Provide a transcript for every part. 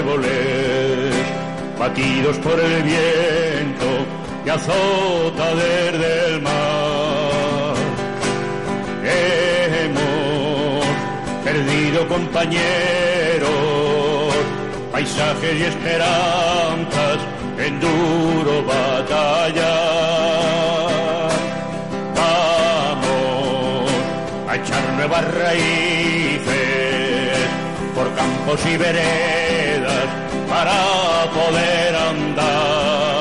árboles, batidos por el viento y azota desde el mar. Hemos perdido compañeros, paisajes y esperanzas en duro batalla. Vamos a echar nuevas raíces campos y veredas para poder andar.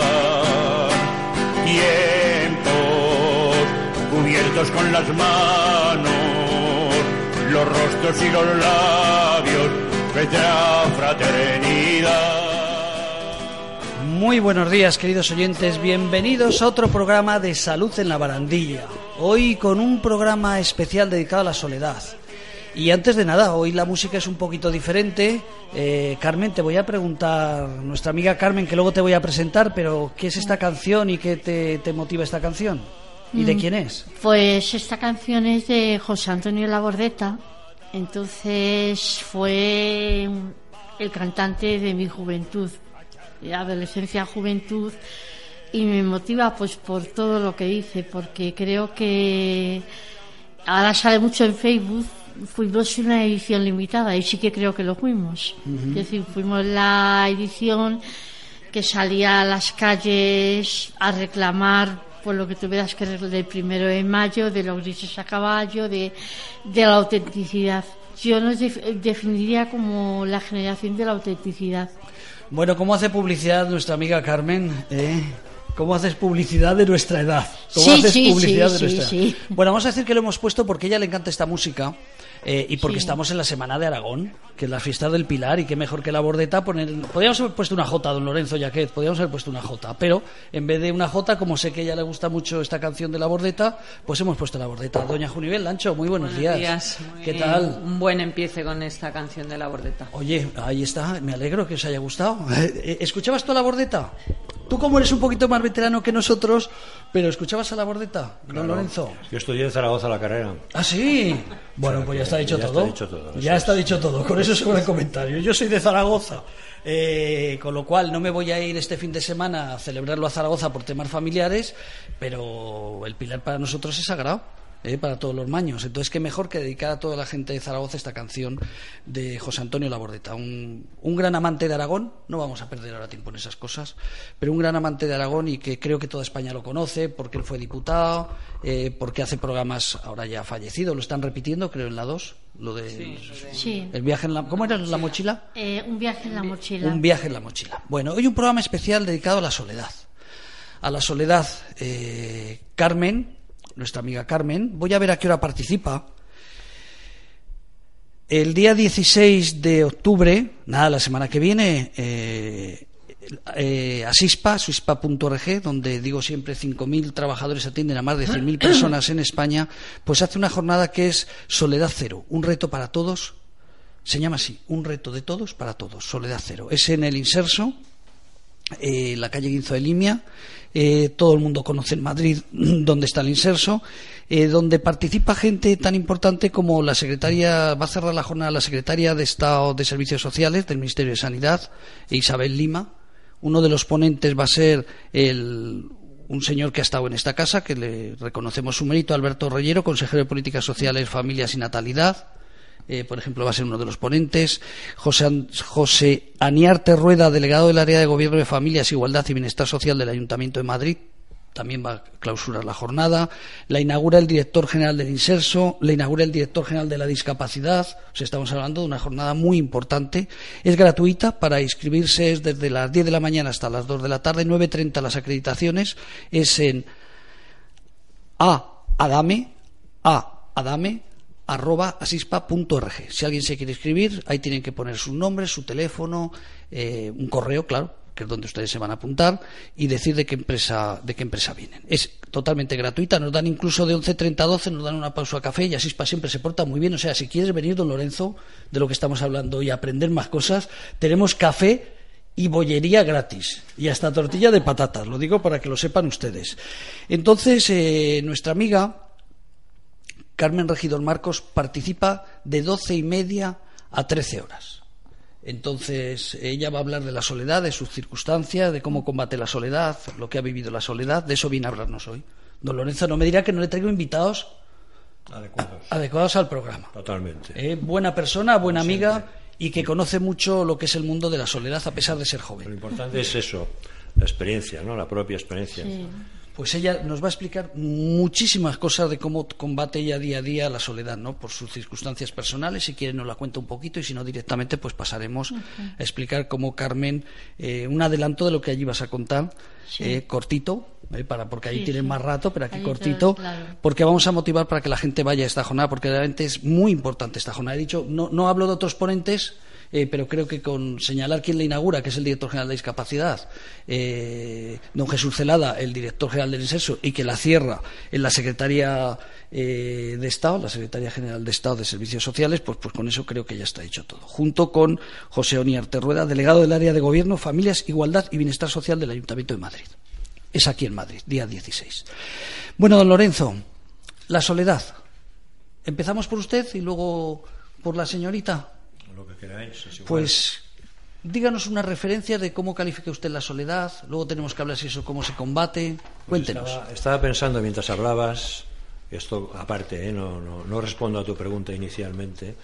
Tiempos cubiertos con las manos, los rostros y los labios la fraternidad. Muy buenos días, queridos oyentes. Bienvenidos a otro programa de Salud en la Barandilla. Hoy con un programa especial dedicado a la soledad. Y antes de nada, hoy la música es un poquito diferente. Eh, Carmen, te voy a preguntar, nuestra amiga Carmen, que luego te voy a presentar, pero ¿qué es esta canción y qué te, te motiva esta canción? ¿Y de Mm. quién es? Pues esta canción es de José Antonio Labordeta. Entonces fue el cantante de mi juventud, de adolescencia, juventud, y me motiva pues por todo lo que dice, porque creo que ahora sale mucho en Facebook. Fuimos una edición limitada y sí que creo que lo fuimos. Es decir, fuimos la edición que salía a las calles a reclamar por lo que tuvieras que reclamar del primero de mayo, de los grises a caballo, de, de la autenticidad. Yo nos def- definiría como la generación de la autenticidad. Bueno, ¿cómo hace publicidad nuestra amiga Carmen? ¿Eh? ¿Cómo haces publicidad de nuestra edad? ¿Cómo Sí, haces sí, publicidad sí, de sí, nuestra sí. edad? Bueno, vamos a decir que lo hemos puesto porque a ella le encanta esta música eh, y porque Sí. estamos en la Semana de Aragón, que es la fiesta del Pilar, y qué mejor que la bordeta poner... Podríamos haber puesto una J, don Lorenzo Yaquet, podríamos haber puesto una J, pero en vez de una J, como sé que a ella le gusta mucho esta canción de la bordeta, pues hemos puesto la bordeta. Doña Junivel Lancho, muy buenos, días. Muy- ¿Qué tal? Un buen empiece con esta canción de la bordeta. Oye, ahí está, me alegro que os haya gustado. Eh, ¿Escuchabas tú la bordeta? Tú como eres un poquito más veterano que nosotros, pero ¿escuchabas a la bordeta, don Lorenzo? Yo estudié en Zaragoza la carrera. Ah, sí. Bueno, pues ya está dicho ya todo. está dicho todo, eso Ya es. está dicho todo. Con eso sobre el comentario. Yo soy de Zaragoza. Eh, con lo cual no me voy a ir este fin de semana a celebrarlo a Zaragoza por temas familiares, pero el Pilar para nosotros es sagrado. Eh, para todos los maños. Entonces, qué mejor que dedicar a toda la gente de Zaragoza esta canción de José Antonio Labordeta. Un, un gran amante de Aragón, no vamos a perder ahora tiempo en esas cosas, pero un gran amante de Aragón y que creo que toda España lo conoce porque él fue diputado, eh, porque hace programas ahora ya fallecido, lo están repitiendo, creo, en la 2, lo de. Sí. El viaje en la. ¿Cómo era la mochila? Eh, un viaje en la mochila. Un viaje en la mochila. Bueno, hoy un programa especial dedicado a la soledad. A la soledad, eh, Carmen, nuestra amiga Carmen, voy a ver a qué hora participa. El día 16 de octubre, nada, la semana que viene, eh, eh, Asispa, suispa.org, donde digo siempre 5.000 trabajadores atienden a más de 100.000 personas en España, pues hace una jornada que es Soledad Cero, un reto para todos, se llama así, un reto de todos para todos, Soledad Cero. Es en el Inserso, eh, la calle Guinzo de Limia. Eh, todo el mundo conoce en Madrid donde está el inserso, eh, donde participa gente tan importante como la secretaria, va a cerrar la jornada la secretaria de Estado de Servicios Sociales del Ministerio de Sanidad, Isabel Lima. Uno de los ponentes va a ser el, un señor que ha estado en esta casa, que le reconocemos su mérito, Alberto Reyero, consejero de Políticas Sociales, Familias y Natalidad. Eh, por ejemplo, va a ser uno de los ponentes. José, An- José Aniarte Rueda, delegado del área de Gobierno de Familias, Igualdad y Bienestar Social del Ayuntamiento de Madrid, también va a clausurar la jornada. La inaugura el director general del Inserso, la inaugura el director general de la Discapacidad. O estamos hablando de una jornada muy importante. Es gratuita, para inscribirse es desde las 10 de la mañana hasta las 2 de la tarde, 9.30 las acreditaciones. Es en a adame a adame arroba asispa.org. Si alguien se quiere escribir, ahí tienen que poner su nombre, su teléfono, eh, un correo, claro, que es donde ustedes se van a apuntar, y decir de qué empresa, de qué empresa vienen. Es totalmente gratuita, nos dan incluso de 11.30 a 12, nos dan una pausa a café y Asispa siempre se porta muy bien. O sea, si quieres venir, don Lorenzo, de lo que estamos hablando y aprender más cosas, tenemos café y bollería gratis y hasta tortilla de patatas, lo digo para que lo sepan ustedes. Entonces, eh, nuestra amiga Carmen Regidor Marcos participa de doce y media a 13 horas. Entonces, ella va a hablar de la soledad, de sus circunstancias, de cómo combate la soledad, lo que ha vivido la soledad. De eso viene a hablarnos hoy. Don Lorenzo, no me dirá que no le traigo invitados Adecuados. adecuados al programa. Totalmente. Eh, buena persona, buena amiga y que conoce mucho lo que es el mundo de la soledad a pesar de ser Lo joven. importante es eso, la experiencia, ¿no? La propia experiencia. Sí. Pues ella nos va a explicar muchísimas cosas de cómo combate ella día a día la soledad, ¿no? Por sus circunstancias personales, si quiere nos la cuenta un poquito y si no directamente pues pasaremos a explicar cómo Carmen, eh, un adelanto de lo que allí vas a contar, Sí. eh, cortito, eh, para porque ahí Sí, tienen sí. más rato, pero aquí Ahí cortito, está, claro. porque vamos a motivar para que la gente vaya a esta jornada, porque realmente es muy importante esta jornada. He dicho, no, no hablo de otros ponentes, eh, pero creo que con señalar quién la inaugura, que es el director general de discapacidad, eh, don Jesús Celada, el director general del INSESO, y que la cierra en la Secretaría eh, de Estado, la Secretaría General de Estado de Servicios Sociales, pues, pues con eso creo que ya está hecho todo. Junto con José Oniarte Rueda, delegado del área de Gobierno, Familias, Igualdad y Bienestar Social del Ayuntamiento de Madrid. Es aquí en Madrid, día 16. Bueno, don Lorenzo, la soledad. Empezamos por usted y luego por la señorita. Lo que queráis. es igual. Pues díganos una referencia de cómo califica usted la soledad. Luego tenemos que hablar si eso cómo se combate. Cuéntenos. Estaba, estaba pensando mientras hablabas, esto aparte, ¿eh? no, no, no respondo a tu pregunta inicialmente,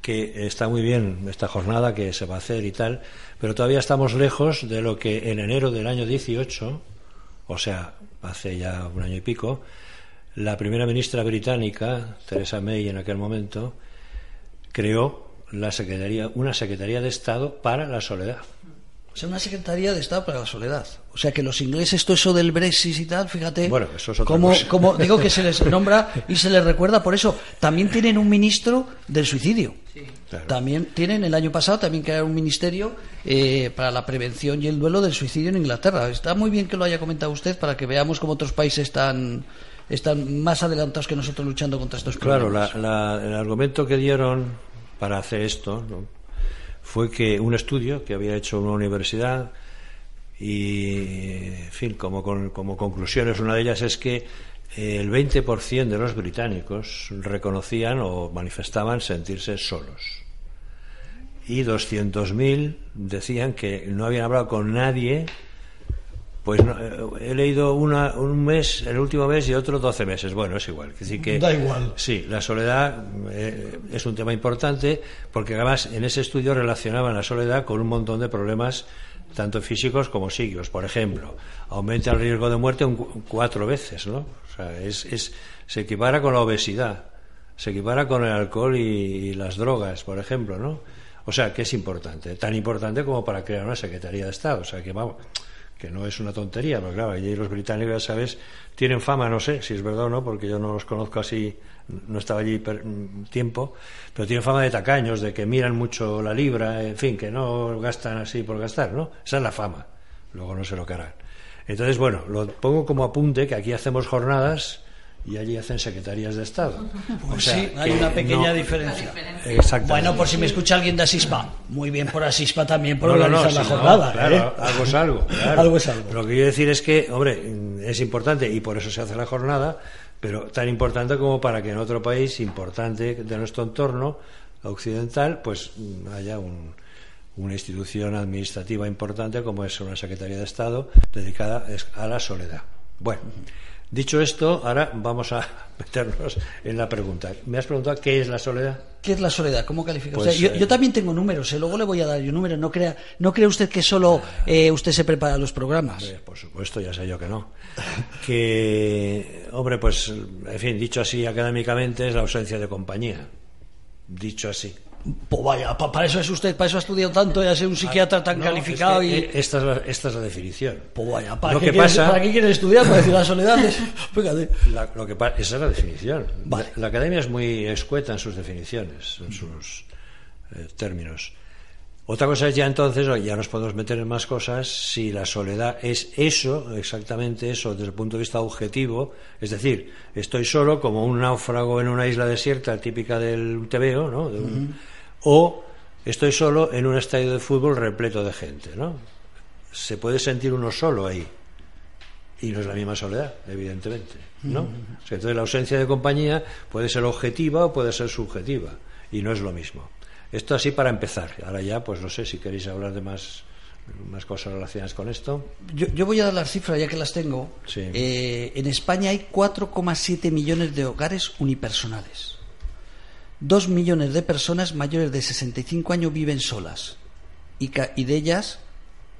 que está muy bien esta jornada que se va a hacer y tal, pero todavía estamos lejos de lo que en enero del año 18, o sea, hace ya un año y pico, la primera ministra británica, Theresa May en aquel momento, creó la secretaría, una Secretaría de Estado para la soledad. O sea, una Secretaría de Estado para la Soledad. O sea, que los ingleses, todo eso del Brexit y tal, fíjate. Bueno, eso es otra cómo, cosa. cómo- digo que se les nombra y se les recuerda por eso. También tienen un ministro del suicidio. Claro. También tienen, el año pasado, también crearon un ministerio eh, para la prevención y el duelo del suicidio en Inglaterra. Está muy bien que lo haya comentado usted para que veamos cómo otros países están, están más adelantados que nosotros luchando contra estos Claro, problemas. la- la- el argumento que dieron para hacer esto ¿no? fue que un estudio que había hecho una universidad y, en fin, como, con- como conclusiones, una de ellas es que el 20% de los británicos reconocían o manifestaban sentirse solos. Y 200.000 decían que no habían hablado con nadie pues no, eh, he leído una, un mes, el último mes y otro 12 meses. Bueno, es igual. Así que, Da igual. Sí, la soledad eh, es un tema importante porque además en ese estudio relacionaban la soledad con un montón de problemas tanto físicos como psíquicos. Por ejemplo, aumenta el riesgo de muerte un cu- cuatro veces, ¿no? O sea, es, es, se equipara con la obesidad, se equipara con el alcohol y, y las drogas, por ejemplo, ¿no? O sea, que es importante, tan importante como para crear una Secretaría de Estado. O sea, que vamos, que no es una tontería, pero claro, allí los británicos, ya sabes, tienen fama, no sé si es verdad o no, porque yo no los conozco así, no estaba allí per- mm, tiempo, pero tienen fama de tacaños, de que miran mucho la libra, en fin, que no gastan así por gastar, ¿no? Esa es la fama, luego no sé lo harán. Entonces, bueno, lo pongo como apunte que aquí hacemos jornadas y allí hacen secretarías de Estado. O Pues sea, sí, hay una pequeña no- diferencia. Exactamente. Bueno, por si me escucha alguien de Asispa. Muy bien por Asispa también por No, no, no, organizar la jornada. claro, ¿eh? algo es algo. claro. Algo es algo. Lo que quiero decir es que, hombre, es importante y por eso se hace la jornada, pero tan importante como para que en otro país importante de nuestro entorno occidental, pues haya un- una institución administrativa importante como es una Secretaría de Estado dedicada a la soledad. Bueno, dicho esto, ahora vamos a meternos en la pregunta. Me has preguntado qué es la soledad. ¿Qué es la soledad? ¿Cómo califica Pues, usted? Yo, eh, yo también tengo números, ¿eh? luego le voy a dar yo números. No crea, no cree usted que solo eh, usted se prepara los programas. Por supuesto, ya sé yo que no. Que, hombre, pues, en fin, dicho así académicamente, es la ausencia de compañía. Dicho así. Pues vaya, pa- para eso es usted, para eso ha estudiado tanto y ha sido un psiquiatra tan No, calificado es que, y... eh, esta, es la, esta es la definición. Pues vaya, ¿para, Lo qué que quiere, pasa- ¿para qué quiere estudiar? Para decir la soledad. es- Fíjate. La- lo que esa es la definición. Vale. La, la academia es muy escueta en sus definiciones, en sus eh, términos. Otra cosa es ya entonces, ya nos podemos meter en más cosas, si la soledad es eso, exactamente eso, desde el punto de vista objetivo, es decir, estoy solo como un náufrago en una isla desierta típica del TVO, ¿no? De un- O estoy solo en un estadio de fútbol repleto de gente, ¿no? Se puede sentir uno solo ahí. Y no es la misma soledad, evidentemente, ¿no? O sea, entonces la ausencia de compañía puede ser objetiva o puede ser subjetiva, y no es lo mismo. Esto así para empezar. Ahora ya, pues no sé si queréis hablar de más, más cosas relacionadas con esto. Yo, yo voy a dar las cifras ya que las tengo. Sí. Eh, en España hay 4,7 millones de hogares unipersonales. Dos millones de personas mayores de 65 años viven solas. Y, ca- y de ellas,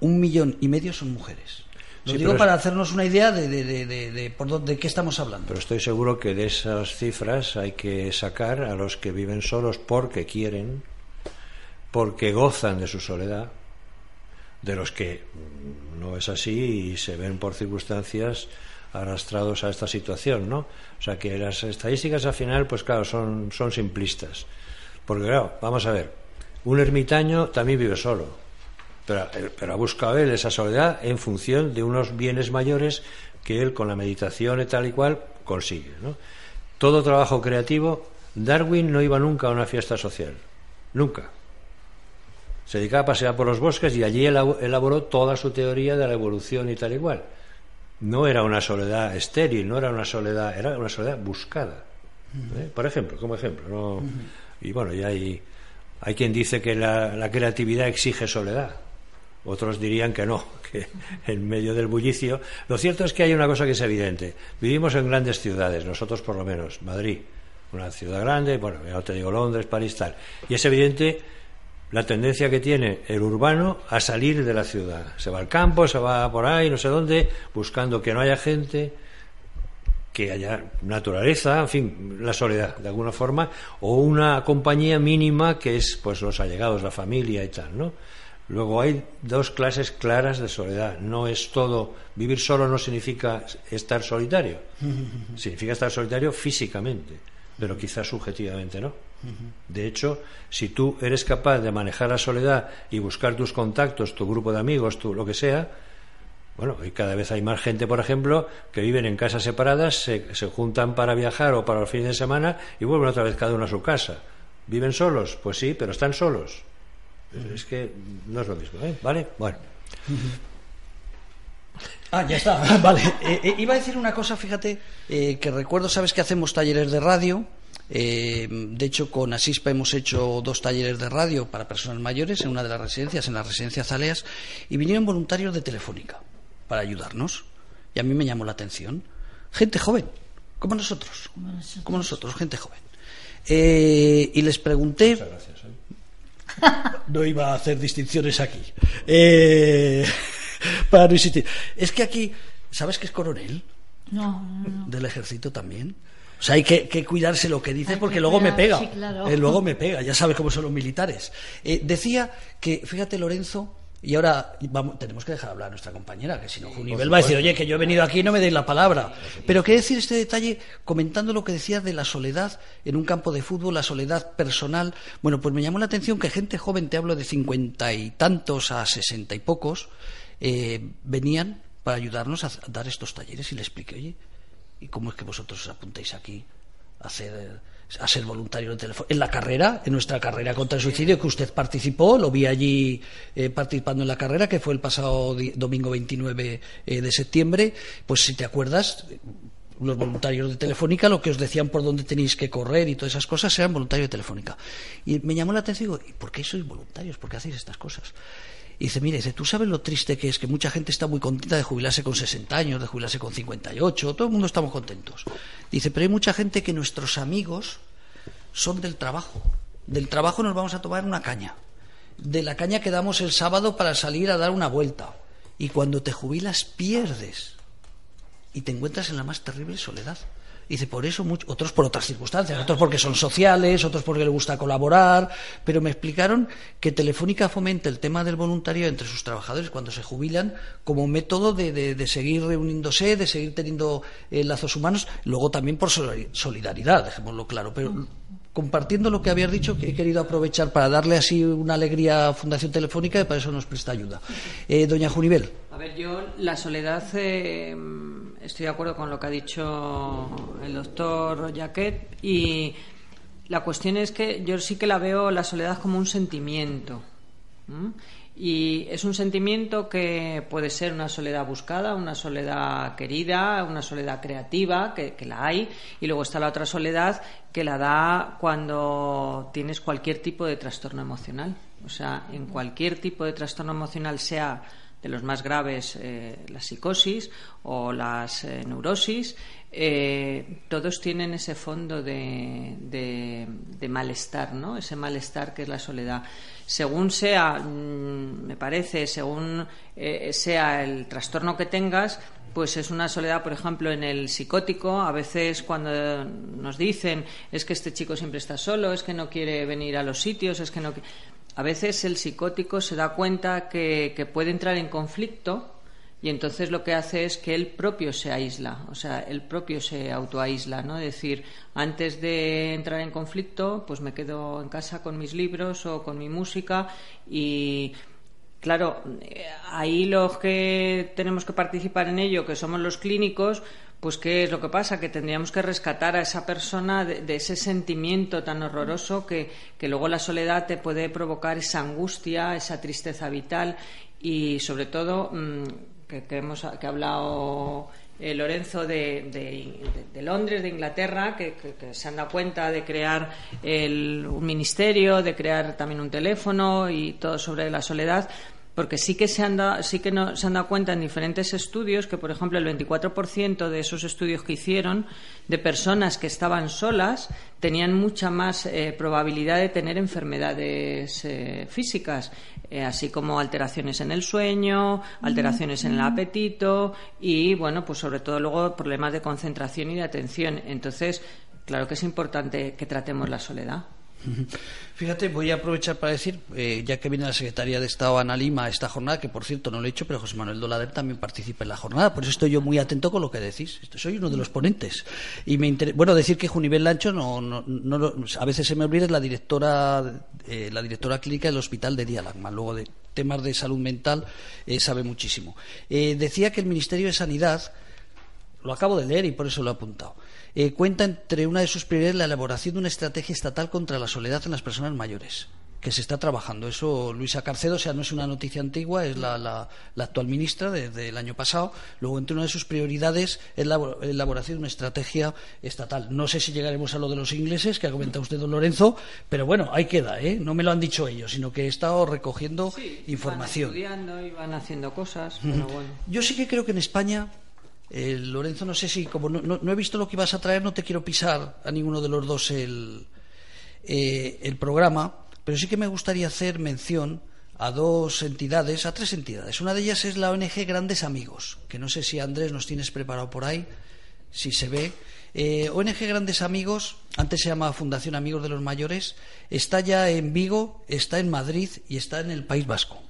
un millón y medio son mujeres. Lo Sí, digo es- para hacernos una idea de, de, de, de- de por dónde, de qué estamos hablando. Pero estoy seguro que de esas cifras hay que sacar a los que viven solos porque quieren, porque gozan de su soledad, de los que no es así y se ven por circunstancias arrastrados a esta situación, ¿no? O sea que las estadísticas al final, pues claro, son, son simplistas. Porque claro, vamos a ver, un ermitaño también vive solo, pero, ha buscado él esa soledad en función de unos bienes mayores que él con la meditación y tal y cual consigue. Todo trabajo creativo, Darwin no iba nunca a una fiesta social, nunca. Se dedicaba a pasear por los bosques y allí elabo- elaboró toda su teoría de la evolución y tal y cual. No era una soledad estéril, no era una soledad, era una soledad buscada. ¿eh? Por ejemplo, como ejemplo. ¿no? Y bueno, ya hay, hay quien dice que la, la creatividad exige soledad. Otros dirían que no, que en medio del bullicio. Lo cierto es que hay una cosa que es evidente. Vivimos en grandes ciudades, nosotros por lo menos, Madrid, una ciudad grande, bueno, ya no te digo Londres, París, tal. Y es evidente la tendencia que tiene el urbano a salir de la ciudad. Se va al campo, se va por ahí, no sé dónde, buscando que no haya gente, que haya naturaleza, en fin, la soledad de alguna forma, o una compañía mínima que es pues los allegados, la familia y tal, ¿no? Luego hay dos clases claras de soledad. No es todo vivir solo no significa estar solitario. Significa estar solitario físicamente, pero quizás subjetivamente no. De hecho, si tú eres capaz de manejar la soledad y buscar tus contactos, tu grupo de amigos, tu lo que sea, bueno, y cada vez hay más gente, por ejemplo, que viven en casas separadas, se, se juntan para viajar o para los fines de semana y vuelven otra vez cada uno a su casa. ¿Viven solos? Pues sí, pero están solos. Es que no es lo mismo, ¿eh? ¿Vale? Bueno. Ah, ya está. Vale. Eh, eh, iba a decir una cosa, fíjate, eh, que recuerdo, sabes que hacemos talleres de radio. Eh, de hecho, con Asispa hemos hecho dos talleres de radio para personas mayores en una de las residencias, en la residencia Zaleas, y vinieron voluntarios de Telefónica para ayudarnos. Y a mí me llamó la atención. Gente joven, como nosotros. Como nosotros, gente joven. Eh, y les pregunté. No iba a hacer distinciones aquí. Eh, para no insistir. Es que aquí, ¿sabes que es coronel? No, no, no. Del ejército también. O sea, hay que, que cuidarse lo que dice Hay porque que luego me pega. sí, claro. Eh, luego me pega, ya sabes cómo son los militares. Eh, decía que, fíjate, Lorenzo, y ahora vamos, tenemos que dejar hablar a nuestra compañera, que si no, Junivel va a decir, oye, que yo he venido aquí y no me deis la palabra. Pero qué decir este detalle comentando lo que decías de la soledad en un campo de fútbol, la soledad personal. Bueno, pues me llamó la atención que gente joven, te hablo de cincuenta y tantos a sesenta y pocos, eh, venían para ayudarnos a a dar estos talleres y le expliqué, oye, ¿y cómo es que vosotros os apuntáis aquí a hacer a ser voluntario de teléfono? En la carrera, en nuestra carrera contra el suicidio, que usted participó, lo vi allí eh, participando en la carrera, que fue el pasado domingo 29 eh, de septiembre, pues si te acuerdas, los voluntarios de Telefónica, lo que os decían por dónde tenéis que correr y todas esas cosas, eran voluntarios de Telefónica. Y me llamó la atención, digo, ¿y por qué sois voluntarios? ¿Por qué hacéis estas cosas? Y dice, mire, dice, tú sabes lo triste que es que mucha gente está muy contenta de jubilarse con 60 años, de jubilarse con 58, todo el mundo estamos contentos. Dice, pero hay mucha gente que nuestros amigos son del trabajo. Del trabajo nos vamos a tomar una caña. De la caña que damos el sábado para salir a dar una vuelta. Y cuando te jubilas pierdes. Y te encuentras en la más terrible soledad. Dice, por eso, mucho- otros por otras circunstancias, otros porque son sociales, otros porque les gusta colaborar, pero me explicaron que Telefónica fomenta el tema del voluntario entre sus trabajadores cuando se jubilan como método de, de- seguir reuniéndose, de seguir teniendo eh, lazos humanos, luego también por solidari- solidaridad, dejémoslo claro, pero compartiendo lo que habías dicho, que he querido aprovechar para darle así una alegría a Fundación Telefónica y para eso nos presta ayuda. Eh, doña Junivel. A ver, yo la soledad, eh, estoy de acuerdo con lo que ha dicho el doctor Jaquet y la cuestión es que yo sí que la veo la soledad como un sentimiento. Y es un sentimiento que puede ser una soledad buscada, una soledad querida, una soledad creativa, que, la hay, y luego está la otra soledad que la da cuando tienes cualquier tipo de trastorno emocional. O sea, en cualquier tipo de trastorno emocional, sea de los más graves, eh, la psicosis o las eh, neurosis, eh, todos tienen ese fondo de, de, malestar, ¿no? Ese malestar que es la soledad. Según sea, mm, me parece, según sea el trastorno que tengas, pues es una soledad, por ejemplo, en el psicótico. A veces cuando nos dicen es que este chico siempre está solo, es que no quiere venir a los sitios, es que no a veces el psicótico se da cuenta que, puede entrar en conflicto y entonces lo que hace es que él propio se aísla, o sea, él propio se autoaísla, ¿no? Es decir, antes de entrar en conflicto, pues me quedo en casa con mis libros o con mi música y claro, ahí los que tenemos que participar en ello, que somos los clínicos, pues qué es lo que pasa, que tendríamos que rescatar a esa persona de, ese sentimiento tan horroroso que, luego la soledad te puede provocar esa angustia, esa tristeza vital y sobre todo mm, que, hemos que ha hablado eh, Lorenzo de, Londres, de Inglaterra, que, se han dado cuenta de crear un ministerio, de crear también un teléfono y todo sobre la soledad porque sí que se han, dado, sí que no, se han dado cuenta en diferentes estudios que, por ejemplo, el 24% de esos estudios que hicieron de personas que estaban solas tenían mucha más eh, probabilidad de tener enfermedades eh, físicas, eh, así como alteraciones en el sueño, alteraciones en el apetito y, bueno, pues sobre todo luego problemas de concentración y de atención. Entonces, claro que es importante que tratemos la soledad. Fíjate, voy a aprovechar para decir, eh, ya que viene la Secretaría de Estado Ana Lima a esta jornada, que por cierto no lo he hecho, pero José Manuel Dolader también participa en la jornada, por eso estoy yo muy atento con lo que decís. Soy uno de los ponentes. Y me Bueno, decir que Junivel Lancho, no, a veces se me olvida, es la directora, eh, la directora clínica del Hospital de Dialagma. Luego de temas de salud mental eh, sabe muchísimo. decía que el Ministerio de Sanidad, lo acabo de leer y por eso lo he apuntado eh, cuenta entre una de sus prioridades la elaboración de una estrategia estatal contra la soledad en las personas mayores que se está trabajando. Eso, Luisa Carcedo, o sea, no es una noticia antigua, es la, actual ministra desde el año pasado. Luego, entre una de sus prioridades es la elaboración de una estrategia estatal. No sé si llegaremos a lo de los ingleses, que ha comentado usted, don Lorenzo, pero bueno, ahí queda, ¿eh? No me lo han dicho ellos, sino que he estado recogiendo información. Van estudiando y van haciendo cosas, pero bueno. Yo sí que creo que en España eh, Lorenzo, no sé si, como no, he visto lo que ibas a traer, no te quiero pisar a ninguno de los dos el, eh, el programa, pero sí que me gustaría hacer mención a dos entidades, a tres entidades. Una de ellas es la ONG Grandes Amigos, que no sé si Andrés nos tienes preparado por ahí, si se ve. Eh, ONG Grandes Amigos, antes se llamaba Fundación Amigos de los Mayores, está ya en Vigo, está en Madrid y está en el País Vasco.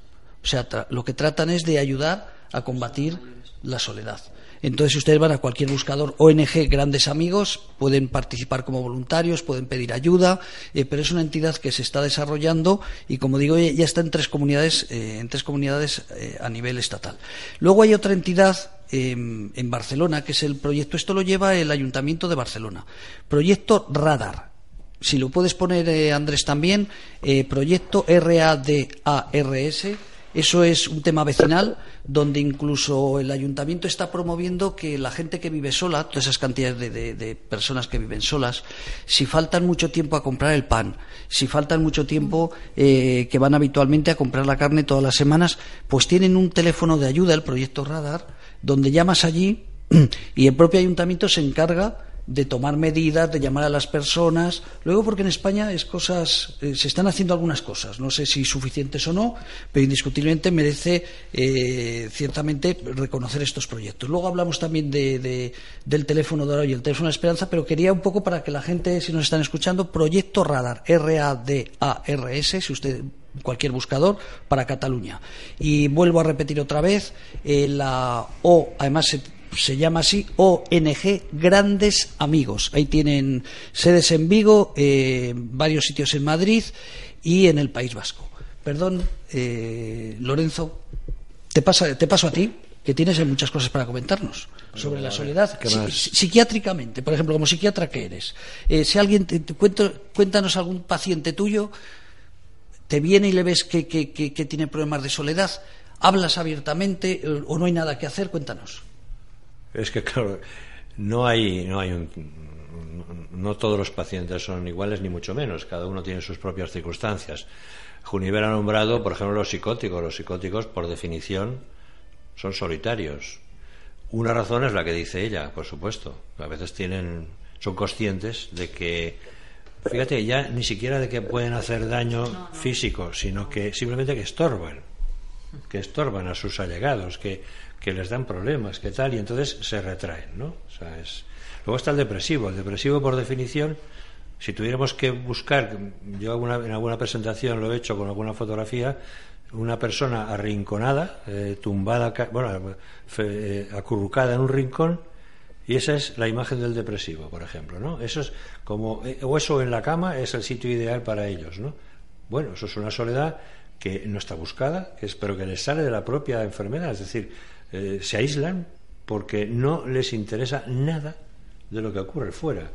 O sea, lo que tratan es de ayudar a combatir la soledad. Entonces, ustedes van a cualquier buscador ONG Grandes Amigos, pueden participar como voluntarios, pueden pedir ayuda, eh, pero es una entidad que se está desarrollando y, como digo, ya está en tres comunidades, eh, en tres comunidades eh, a nivel estatal. Luego hay otra entidad em, en Barcelona, que es el proyecto, esto lo lleva el Ayuntamiento de Barcelona, proyecto Radar. Si lo puedes poner, Andrés, también, proyecto R-A-D-A-R-S eso es un tema vecinal donde incluso el ayuntamiento está promoviendo que la gente que vive sola, todas esas cantidades de, personas que viven solas, si faltan mucho tiempo a comprar el pan, si faltan mucho tiempo eh, que van habitualmente a comprar la carne todas las semanas, pues tienen un teléfono de ayuda, el proyecto Radar, donde llamas allí y el propio ayuntamiento se encarga de tomar medidas, de llamar a las personas. Luego, porque en España es cosas, eh, se están haciendo algunas cosas, no sé si suficientes o no, pero indiscutiblemente merece eh, ciertamente reconocer estos proyectos. Luego hablamos también de, del teléfono de ahora y el teléfono de esperanza, pero quería un poco para que la gente, si nos están escuchando, Proyecto Radar, R-A-D-A-R-S, si usted cualquier buscador para Cataluña. Y vuelvo a repetir otra vez, eh, la O, además se se llama así ONG Grandes Amigos. Ahí tienen sedes en Vigo, eh, varios sitios en Madrid y en el País Vasco. Perdón, eh, Lorenzo, te, pasa, te paso a ti, que tienes muchas cosas para comentarnos sobre la soledad psiquiátricamente, por ejemplo, como psiquiatra que eres. Eh, si alguien te, cuéntanos algún paciente tuyo te viene y le ves que, que, que, que tiene problemas de soledad, hablas abiertamente eh, o no hay nada que hacer, cuéntanos. Es que, claro, no hay, no hay un, no todos los pacientes son iguales ni mucho menos, cada uno tiene sus propias circunstancias. Juniver ha nombrado, por ejemplo, los psicóticos. Los psicóticos, por definición, son solitarios. Una razón es la que dice ella, por supuesto. A veces tienen, son conscientes de que, fíjate, ya ni siquiera de que pueden hacer daño físico, sino que simplemente que estorban, que estorban a sus allegados, que, que les dan problemas, que tal, y entonces se retraen, ¿no? O sea, es, Luego está el depresivo. El depresivo, por definición, si tuviéramos que buscar, yo en alguna presentación lo he hecho con alguna fotografía, una persona arrinconada, eh, tumbada, bueno, eh, acurrucada en un rincón, y esa es la imagen del depresivo, por ejemplo, ¿no? Eso es como, eh, o eso en la cama es el sitio ideal para ellos, ¿no? Bueno, eso es una soledad que no está buscada, que pero que les sale de la propia enfermedad, es decir, se aíslan porque no les interesa nada de lo que ocurre fuera.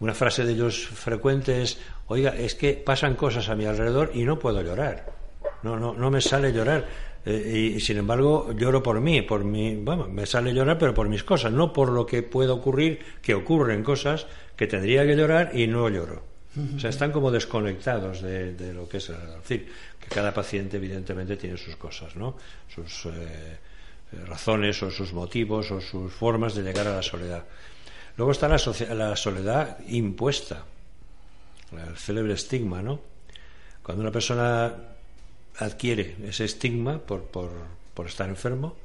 Una frase de ellos frecuente es, oiga, es que pasan cosas a mi alrededor y no puedo llorar. No, no, no me sale llorar. Eh, y, sin embargo lloro por mí, por mi, vamos, me sale llorar, pero por mis cosas, no por lo que puede ocurrir, que ocurren cosas que tendría que llorar y no lloro. O sea, están como desconectados de, lo que es, es decir, que cada paciente evidentemente tiene sus cosas, ¿no? Sus eh, razones o sus motivos o sus formas de llegar a la soledad. Luego está la, la soledad impuesta, el célebre estigma, ¿no? Cuando una persona adquiere ese estigma por, por, estar enfermo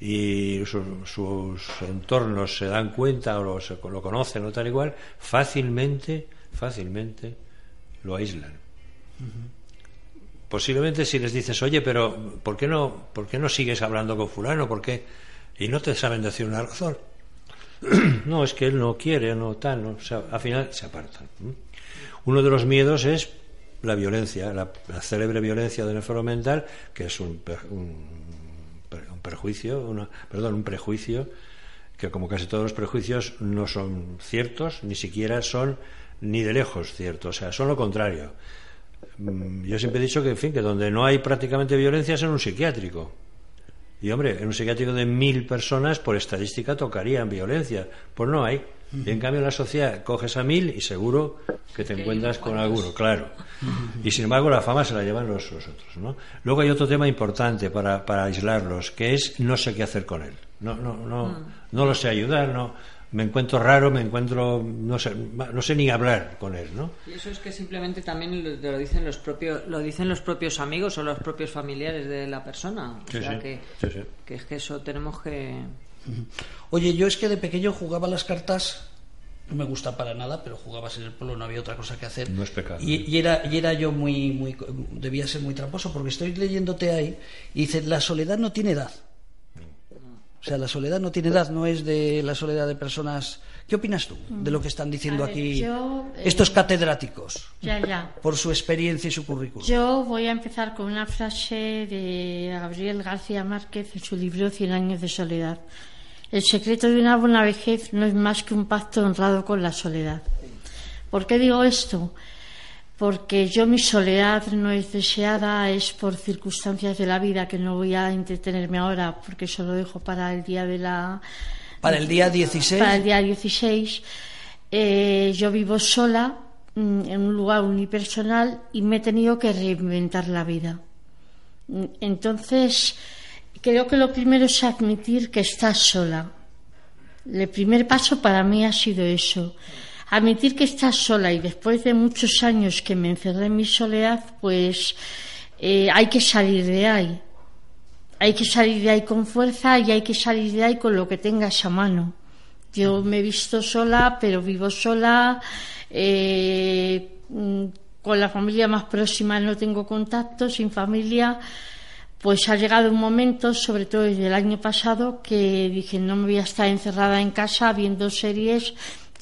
y sus entornos se dan cuenta o lo, lo conocen o tal igual, fácilmente, fácilmente lo aíslan. Posiblemente si les dices, oye, pero ¿por qué no, por qué no sigues hablando con fulano? ¿Por qué? Y no te saben decir una razón no, es que él no quiere, no tal, o sea, al final se apartan. Uno de los miedos es la violencia, la, célebre violencia del enfermo mental, que es un, un, perjuicio, perdón, un prejuicio, que como casi todos los prejuicios no son ciertos, ni siquiera son ni de lejos ciertos, o sea, son lo contrario. Mm, yo siempre he dicho que, en fin, que donde no hay prácticamente violencia es en un psiquiátrico y hombre, en un psiquiátrico de mil personas, por estadística, tocarían violencia. Pues no hay. Y en cambio en la sociedad coges a mil y seguro que te encuentras con alguno, claro. Y sin embargo la fama se la llevan los, otros. ¿no? Luego hay otro tema importante para, para aislarlos, que es no sé qué hacer con él. No, no, no, mm. no lo sé ayudar, no me encuentro raro, me encuentro, no sé, no sé ni hablar con él, ¿no? Y eso es que simplemente también lo, dicen los propios, lo dicen los propios amigos o los propios familiares de la persona. O sea que, que es que eso tenemos que. Oye, yo es que de pequeño jugaba las cartas no me gusta para nada, pero jugabas en el pueblo, no había otra cosa que hacer. No es pecado. Y, era, y era yo muy, muy, debía ser muy tramposo, porque estoy leyéndote ahí y dice, la soledad no tiene edad. O sea, la soledad no tiene edad, no es de la soledad de personas. ¿Qué opinas tú de lo que están diciendo aquí eh, estos catedráticos? Ya, ya. Por su experiencia y su currículum. Yo voy a empezar con una frase de Gabriel García Márquez en su libro Cien años de soledad. El secreto de una buena vejez no es más que un pacto honrado con la soledad. ¿Por qué digo esto? Porque yo mi soledad no es deseada, es por circunstancias de la vida que no voy a entretenerme ahora, porque eso lo dejo para el día de la... Para el día 16. Para el día 16. Eh, yo vivo sola mm, en un lugar unipersonal y me he tenido que reinventar la vida. Mm, entonces, creo que lo primero es admitir que estás sola. El primer paso para mí ha sido eso admitir que estás sola y después de muchos años que me encerré en mi soledad, pues eh, hay que salir de ahí. Hay que salir de ahí con fuerza y hay que salir de ahí con lo que tengas a mano. Yo me he visto sola, pero vivo sola. Eh, con la familia más próxima no tengo contacto, sin familia. Pues ha llegado un momento, sobre todo desde el año pasado, que dije no me voy a estar encerrada en casa viendo series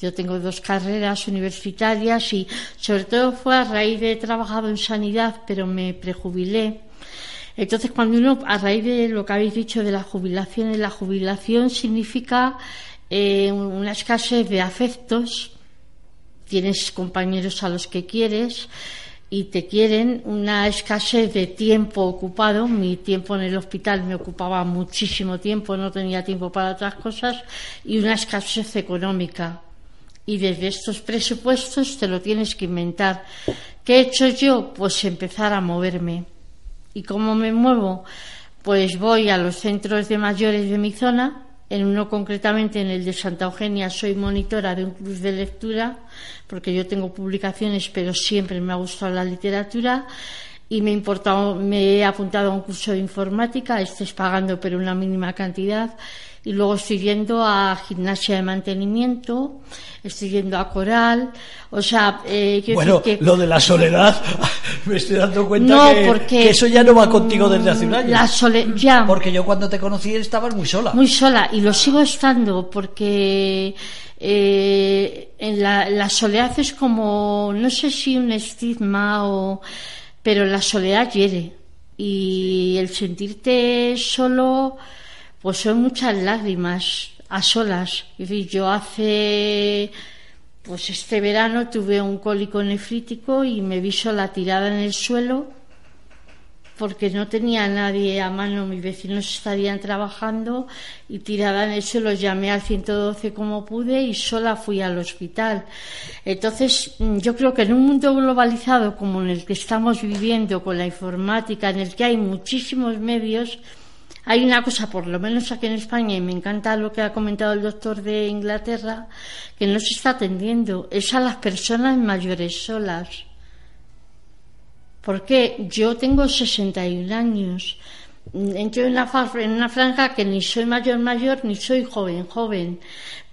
yo tengo dos carreras universitarias y sobre todo fue a raíz de he trabajado en sanidad, pero me prejubilé. Entonces, cuando uno, a raíz de lo que habéis dicho de la jubilación, la jubilación significa eh, una escasez de afectos, tienes compañeros a los que quieres y te quieren una escasez de tiempo ocupado. Mi tiempo en el hospital me ocupaba muchísimo tiempo, no tenía tiempo para otras cosas y una escasez económica. Y desde estos presupuestos te lo tienes que inventar. ¿Qué he hecho yo? Pues empezar a moverme. ¿Y cómo me muevo? Pues voy a los centros de mayores de mi zona, en uno concretamente en el de Santa Eugenia soy monitora de un club de lectura porque yo tengo publicaciones pero siempre me ha gustado la literatura y me, me he apuntado a un curso de informática, estés pagando pero una mínima cantidad y luego estoy yendo a gimnasia de mantenimiento, estoy yendo a coral, o sea, eh, bueno, lo de la soledad, me estoy dando cuenta que, eso ya no va contigo desde hace un año. La ya. Porque yo cuando te conocí estabas muy sola. Muy sola y lo sigo estando porque eh, en la, la soledad es como, no sé si un estigma o, pero la soledad hiere y el sentirte solo pues son muchas lágrimas a solas. Es yo hace, pues este verano tuve un cólico nefrítico y me vi sola tirada en el suelo porque no tenía nadie a mano, mis vecinos estarían trabajando y tirada en el suelo llamé al 112 como pude y sola fui al hospital. Entonces, yo creo que en un mundo globalizado como en el que estamos viviendo con la informática, en el que hay muchísimos medios, hay una cosa, por lo menos aquí en España, y me encanta lo que ha comentado el doctor de Inglaterra, que no se está atendiendo, es a las personas mayores solas. Porque yo tengo 61 años, entro en una, en una franja que ni soy mayor mayor ni soy joven joven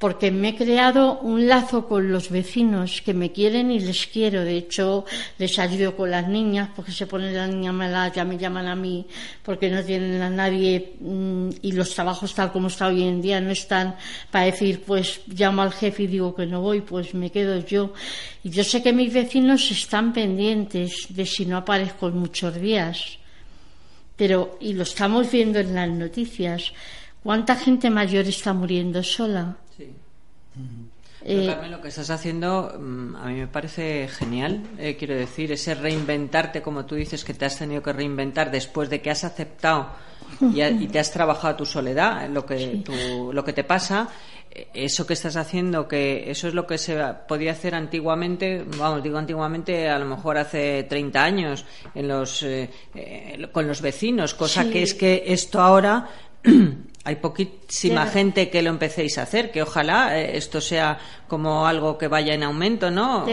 porque me he creado un lazo con los vecinos que me quieren y les quiero. De hecho, les ayudo con las niñas porque se ponen las niñas malas, ya me llaman a mí porque no tienen a nadie mm, y los trabajos tal como está hoy en día no están para decir, pues llamo al jefe y digo que no voy, pues me quedo yo. Y yo sé que mis vecinos están pendientes de si no aparezco en muchos días. Pero, y lo estamos viendo en las noticias, ¿cuánta gente mayor está muriendo sola? Eh, Carmen, lo que estás haciendo mm, a mí me parece genial. Eh, quiero decir, ese reinventarte, como tú dices, que te has tenido que reinventar después de que has aceptado y, te has trabajado tu soledad, lo que, lo que te pasa. Eh, eso que estás haciendo, que eso es lo que se podía hacer antiguamente, vamos, digo antiguamente, a lo mejor hace 30 años, en los, con los vecinos, cosa que es que esto ahora hay poquísima gente que lo empecéis a hacer, que ojalá eh, esto sea como algo que vaya en aumento, ¿no?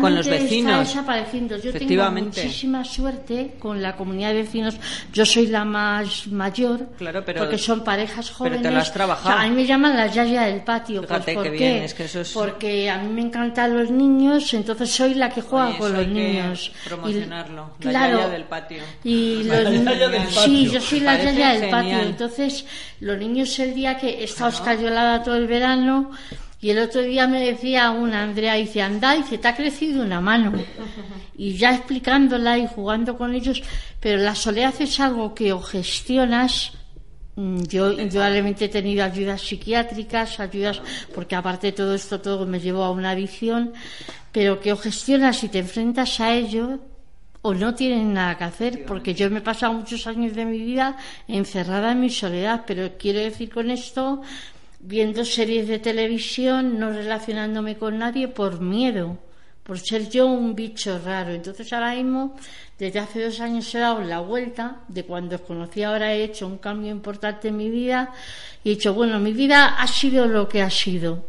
Con los vecinos. Está desapareciendo. Yo tengo muchísima suerte con la comunidad de vecinos. Yo soy la más mayor, claro, pero, porque son parejas jóvenes. Pero te lo has trabajado. a mí me llaman la yaya del patio. Pues, Fíjate ¿por qué qué? es que eso es... Porque a mí me encantan los niños, entonces soy la que juega con los niños. promocionarlo. la yaya del patio. Y los... Sí, yo soy la yaya del patio. Entonces, los niños el día que está escayolada todo el verano y el otro día me decía una Andrea, dice, anda, dice, te ha crecido una mano. Y ya explicándola y jugando con ellos, pero la soledad es algo que o gestionas, mm, yo indudablemente he tenido ayudas psiquiátricas, ayudas, porque aparte de todo esto, todo me llevó a una adicción, pero que o gestionas y te enfrentas a ello, o no tienen nada que hacer, porque yo me he pasado muchos años de mi vida encerrada en mi soledad, pero quiero decir con esto viendo series de televisión, no relacionándome con nadie por miedo, por ser yo un bicho raro. Entonces ahora mismo, desde hace dos años he dado la vuelta, de cuando os conocí ahora he hecho un cambio importante en mi vida y he dicho, bueno, mi vida ha sido lo que ha sido.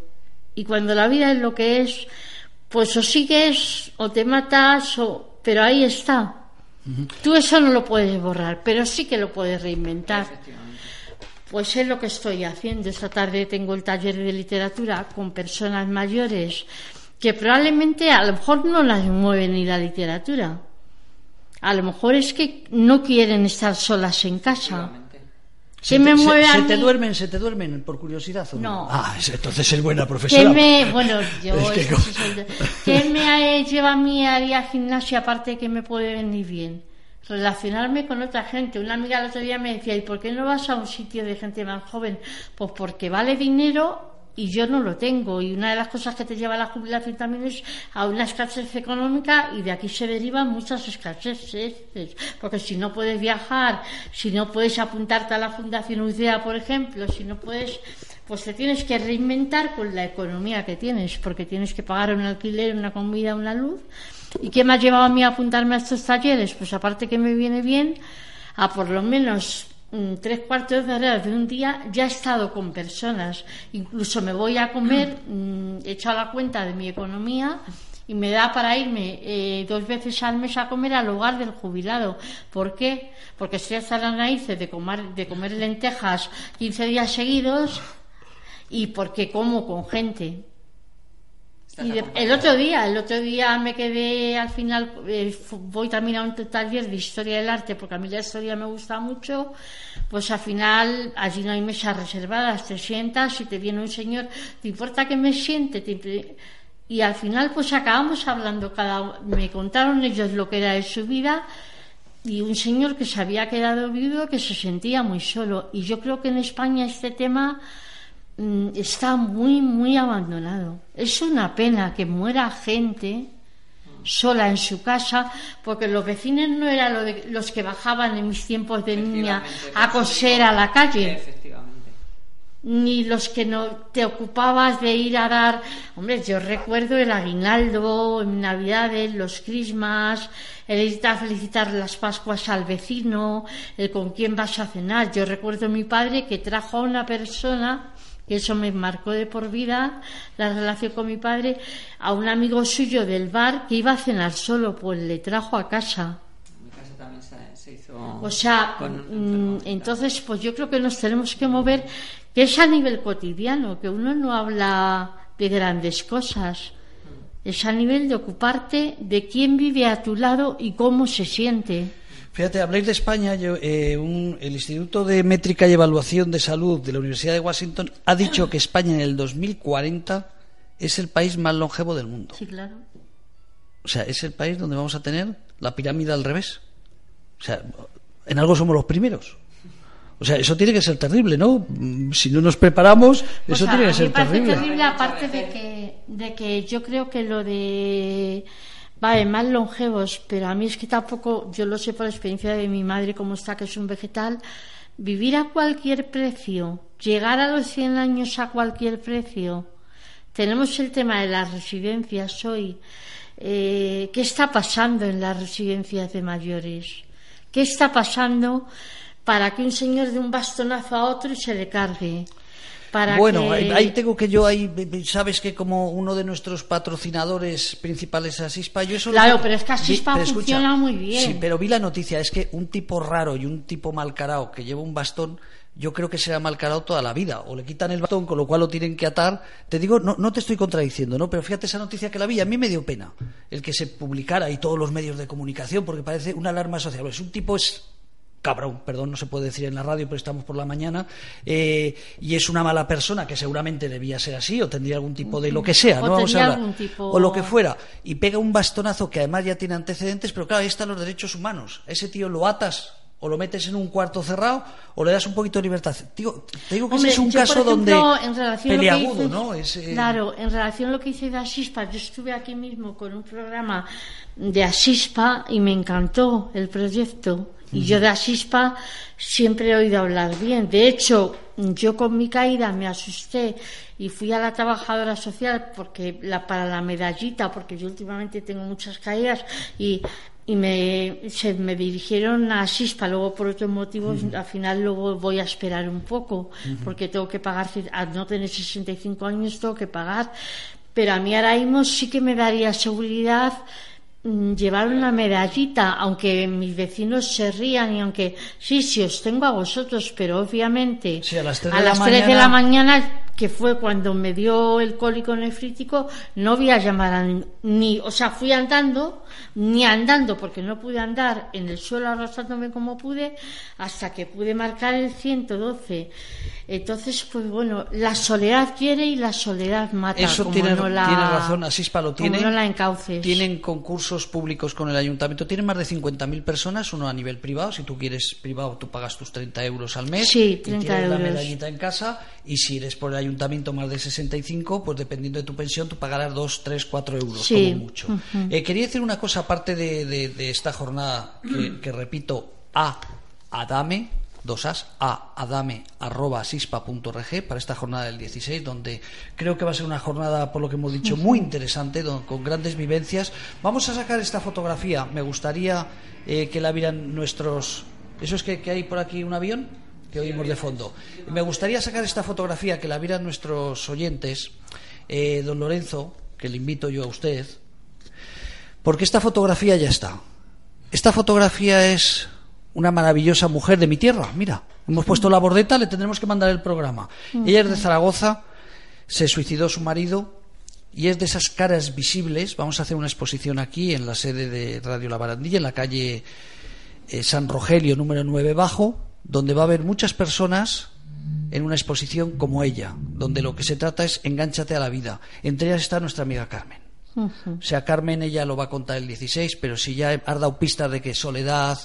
Y cuando la vida es lo que es, pues o sigues o te matas, o... pero ahí está. Tú eso no lo puedes borrar, pero sí que lo puedes reinventar. Pues es lo que estoy haciendo. Esta tarde tengo el taller de literatura con personas mayores que probablemente a lo mejor no las mueve ni la literatura. A lo mejor es que no quieren estar solas en casa. ¿Se, me mueve se, te duermen, se te duermen por curiosidad o no? Ah, entonces es buena profesora. me, bueno, yo ¿Qué me lleva a mí a ir a gimnasia aparte de que me puede venir bien? Relacionarme con otra gente. Una amiga el otro día me decía, ¿y por qué no vas a un sitio de gente más joven? Pues porque vale dinero y yo no lo tengo. Y una de las cosas que te lleva a la jubilación también es a una escasez económica y de aquí se derivan muchas escaseces. Porque si no puedes viajar, si no puedes apuntarte a la Fundación UDEA, por ejemplo, si no puedes, pues te tienes que reinventar con la economía que tienes, porque tienes que pagar un alquiler, una comida, una luz. ¿Y qué me ha llevado a mí a apuntarme a estos talleres? Pues aparte que me viene bien, a por lo menos Mm, tres cuartos de hora de un día ya he estado con personas. Incluso me voy a comer, mm, he hecho a la cuenta de mi economía y me da para irme eh, dos veces al mes a comer al hogar del jubilado. ¿Por qué? Porque estoy hasta las narices de comer, de comer lentejas 15 días seguidos y porque como con gente. Y el otro día, el otro día me quedé al final, eh, voy también a un taller de historia del arte, porque a mí la historia me gusta mucho, pues al final allí no hay mesas reservadas, te sientas y te viene un señor, ¿te importa que me siente? Y al final pues acabamos hablando, cada me contaron ellos lo que era de su vida y un señor que se había quedado viudo que se sentía muy solo. Y yo creo que en España este tema está muy, muy abandonado. Es una pena que muera gente sola en su casa, porque los vecinos no eran los que bajaban en mis tiempos de niña a coser a la calle. Ni los que no te ocupabas de ir a dar. Hombre, yo recuerdo el aguinaldo, en Navidades, los Christmas, el ir a felicitar las Pascuas al vecino, el con quién vas a cenar. Yo recuerdo a mi padre que trajo a una persona y eso me marcó de por vida la relación con mi padre, a un amigo suyo del bar que iba a cenar solo, pues le trajo a casa. Mi casa también se hizo. O sea, mm, entonces, pues yo creo que nos tenemos que mover, que es a nivel cotidiano, que uno no habla de grandes cosas. Es a nivel de ocuparte de quién vive a tu lado y cómo se siente. Fíjate, habláis de España, eh, el Instituto de Métrica y Evaluación de Salud de la Universidad de Washington ha dicho que España en el 2040 es el país más longevo del mundo. Sí, claro. O sea, es el país donde vamos a tener la pirámide al revés. O sea, en algo somos los primeros. O sea, eso tiene que ser terrible, ¿no? Si no nos preparamos, eso tiene que ser terrible. terrible. Aparte de que, de que yo creo que lo de Vale, más longevos, pero a mí es que tampoco, yo lo sé por experiencia de mi madre, como está, que es un vegetal, vivir a cualquier precio, llegar a los 100 años a cualquier precio. Tenemos el tema de las residencias hoy. Eh, ¿Qué está pasando en las residencias de mayores? ¿Qué está pasando para que un señor dé un bastonazo a otro y se le cargue? Bueno, ahí tengo que yo ahí sabes que como uno de nuestros patrocinadores principales es Asispa, yo eso Claro, pero es que Asispa funciona muy bien. Sí, pero vi la noticia, es que un tipo raro y un tipo malcarado que lleva un bastón yo creo que será malcarado toda la vida. O le quitan el bastón, con lo cual lo tienen que atar. Te digo, no, no te estoy contradiciendo, ¿no? Pero fíjate esa noticia que la vi, a mí me dio pena el que se publicara y todos los medios de comunicación, porque parece una alarma social. Es un tipo es cabrón, perdón, no se puede decir en la radio, pero estamos por la mañana, eh, y es una mala persona que seguramente debía ser así, o tendría algún tipo de lo que sea, ¿no? Vamos a o lo que fuera, y pega un bastonazo que además ya tiene antecedentes, pero claro, ahí están los derechos humanos. ese tío lo atas o lo metes en un cuarto cerrado o le das un poquito de libertad. Digo, te digo que ese es un caso donde peleagudo, ¿no? Eh, claro, en relación a lo que hice de Asispa, yo estuve aquí mismo con un programa de Asispa y me encantó el proyecto y yo de Asispa siempre he oído hablar bien. De hecho, yo con mi caída me asusté y fui a la trabajadora social porque la, para la medallita, porque yo últimamente tengo muchas caídas y, y me, se me dirigieron a Asispa. Luego, por otros motivos, al final luego voy a esperar un poco porque tengo que pagar, al no tener 65 años, tengo que pagar. Pero a mí ahora mismo sí que me daría seguridad llevar una medallita, aunque mis vecinos se rían y aunque sí, sí os tengo a vosotros, pero obviamente a las 3 de, la, mañana... que fue cuando me dio el cólico nefrítico, no voy a llamar a ni, o sea, fui andando ni andando, porque no pude andar en el suelo arrastrándome como pude, hasta que pude marcar el 112. Entonces, pues bueno, la soledad quiere y la soledad mata. Eso como tiene, no la, tiene razón, Asispa lo como tiene. no la encauces. Tienen concursos públicos con el ayuntamiento. Tienen más de 50.000 personas, uno a nivel privado. Si tú quieres privado, tú pagas tus 30 euros al mes. Sí, y 30 tienes la euros. medallita en casa. Y si eres por el ayuntamiento más de 65, pues dependiendo de tu pensión, tú pagarás 2, 3, 4 euros Sí. como mucho. Eh, quería decir una cosa aparte de, de- de esta jornada que, que repito, a Adame, dos as, a adame arroba sispa.org para esta jornada del 16, donde creo que va a ser una jornada, por lo que hemos dicho, muy interesante, don- con grandes vivencias. Vamos a sacar esta fotografía. Me gustaría eh, que la vieran nuestros. ¿Eso es que, que hay por aquí un avión? Que oímos de fondo. Me gustaría sacar esta fotografía, que la vieran nuestros oyentes. Eh, don Lorenzo, que le invito yo a usted, porque esta fotografía ya está. Esta fotografía es una maravillosa mujer de mi tierra. Mira, hemos puesto la bordeta, le tendremos que mandar el programa. Ella es de Zaragoza, se suicidó su marido y es de esas caras visibles. Vamos a hacer una exposición aquí en la sede de Radio La Barandilla, en la calle eh, San Rogelio, número 9 bajo, donde va a haber muchas personas en una exposición como ella, donde lo que se trata es engánchate a la vida. Entre ellas está nuestra amiga Carmen. O sea, Carmen ella lo va a contar el 16, pero si ya has dado pistas de que soledad,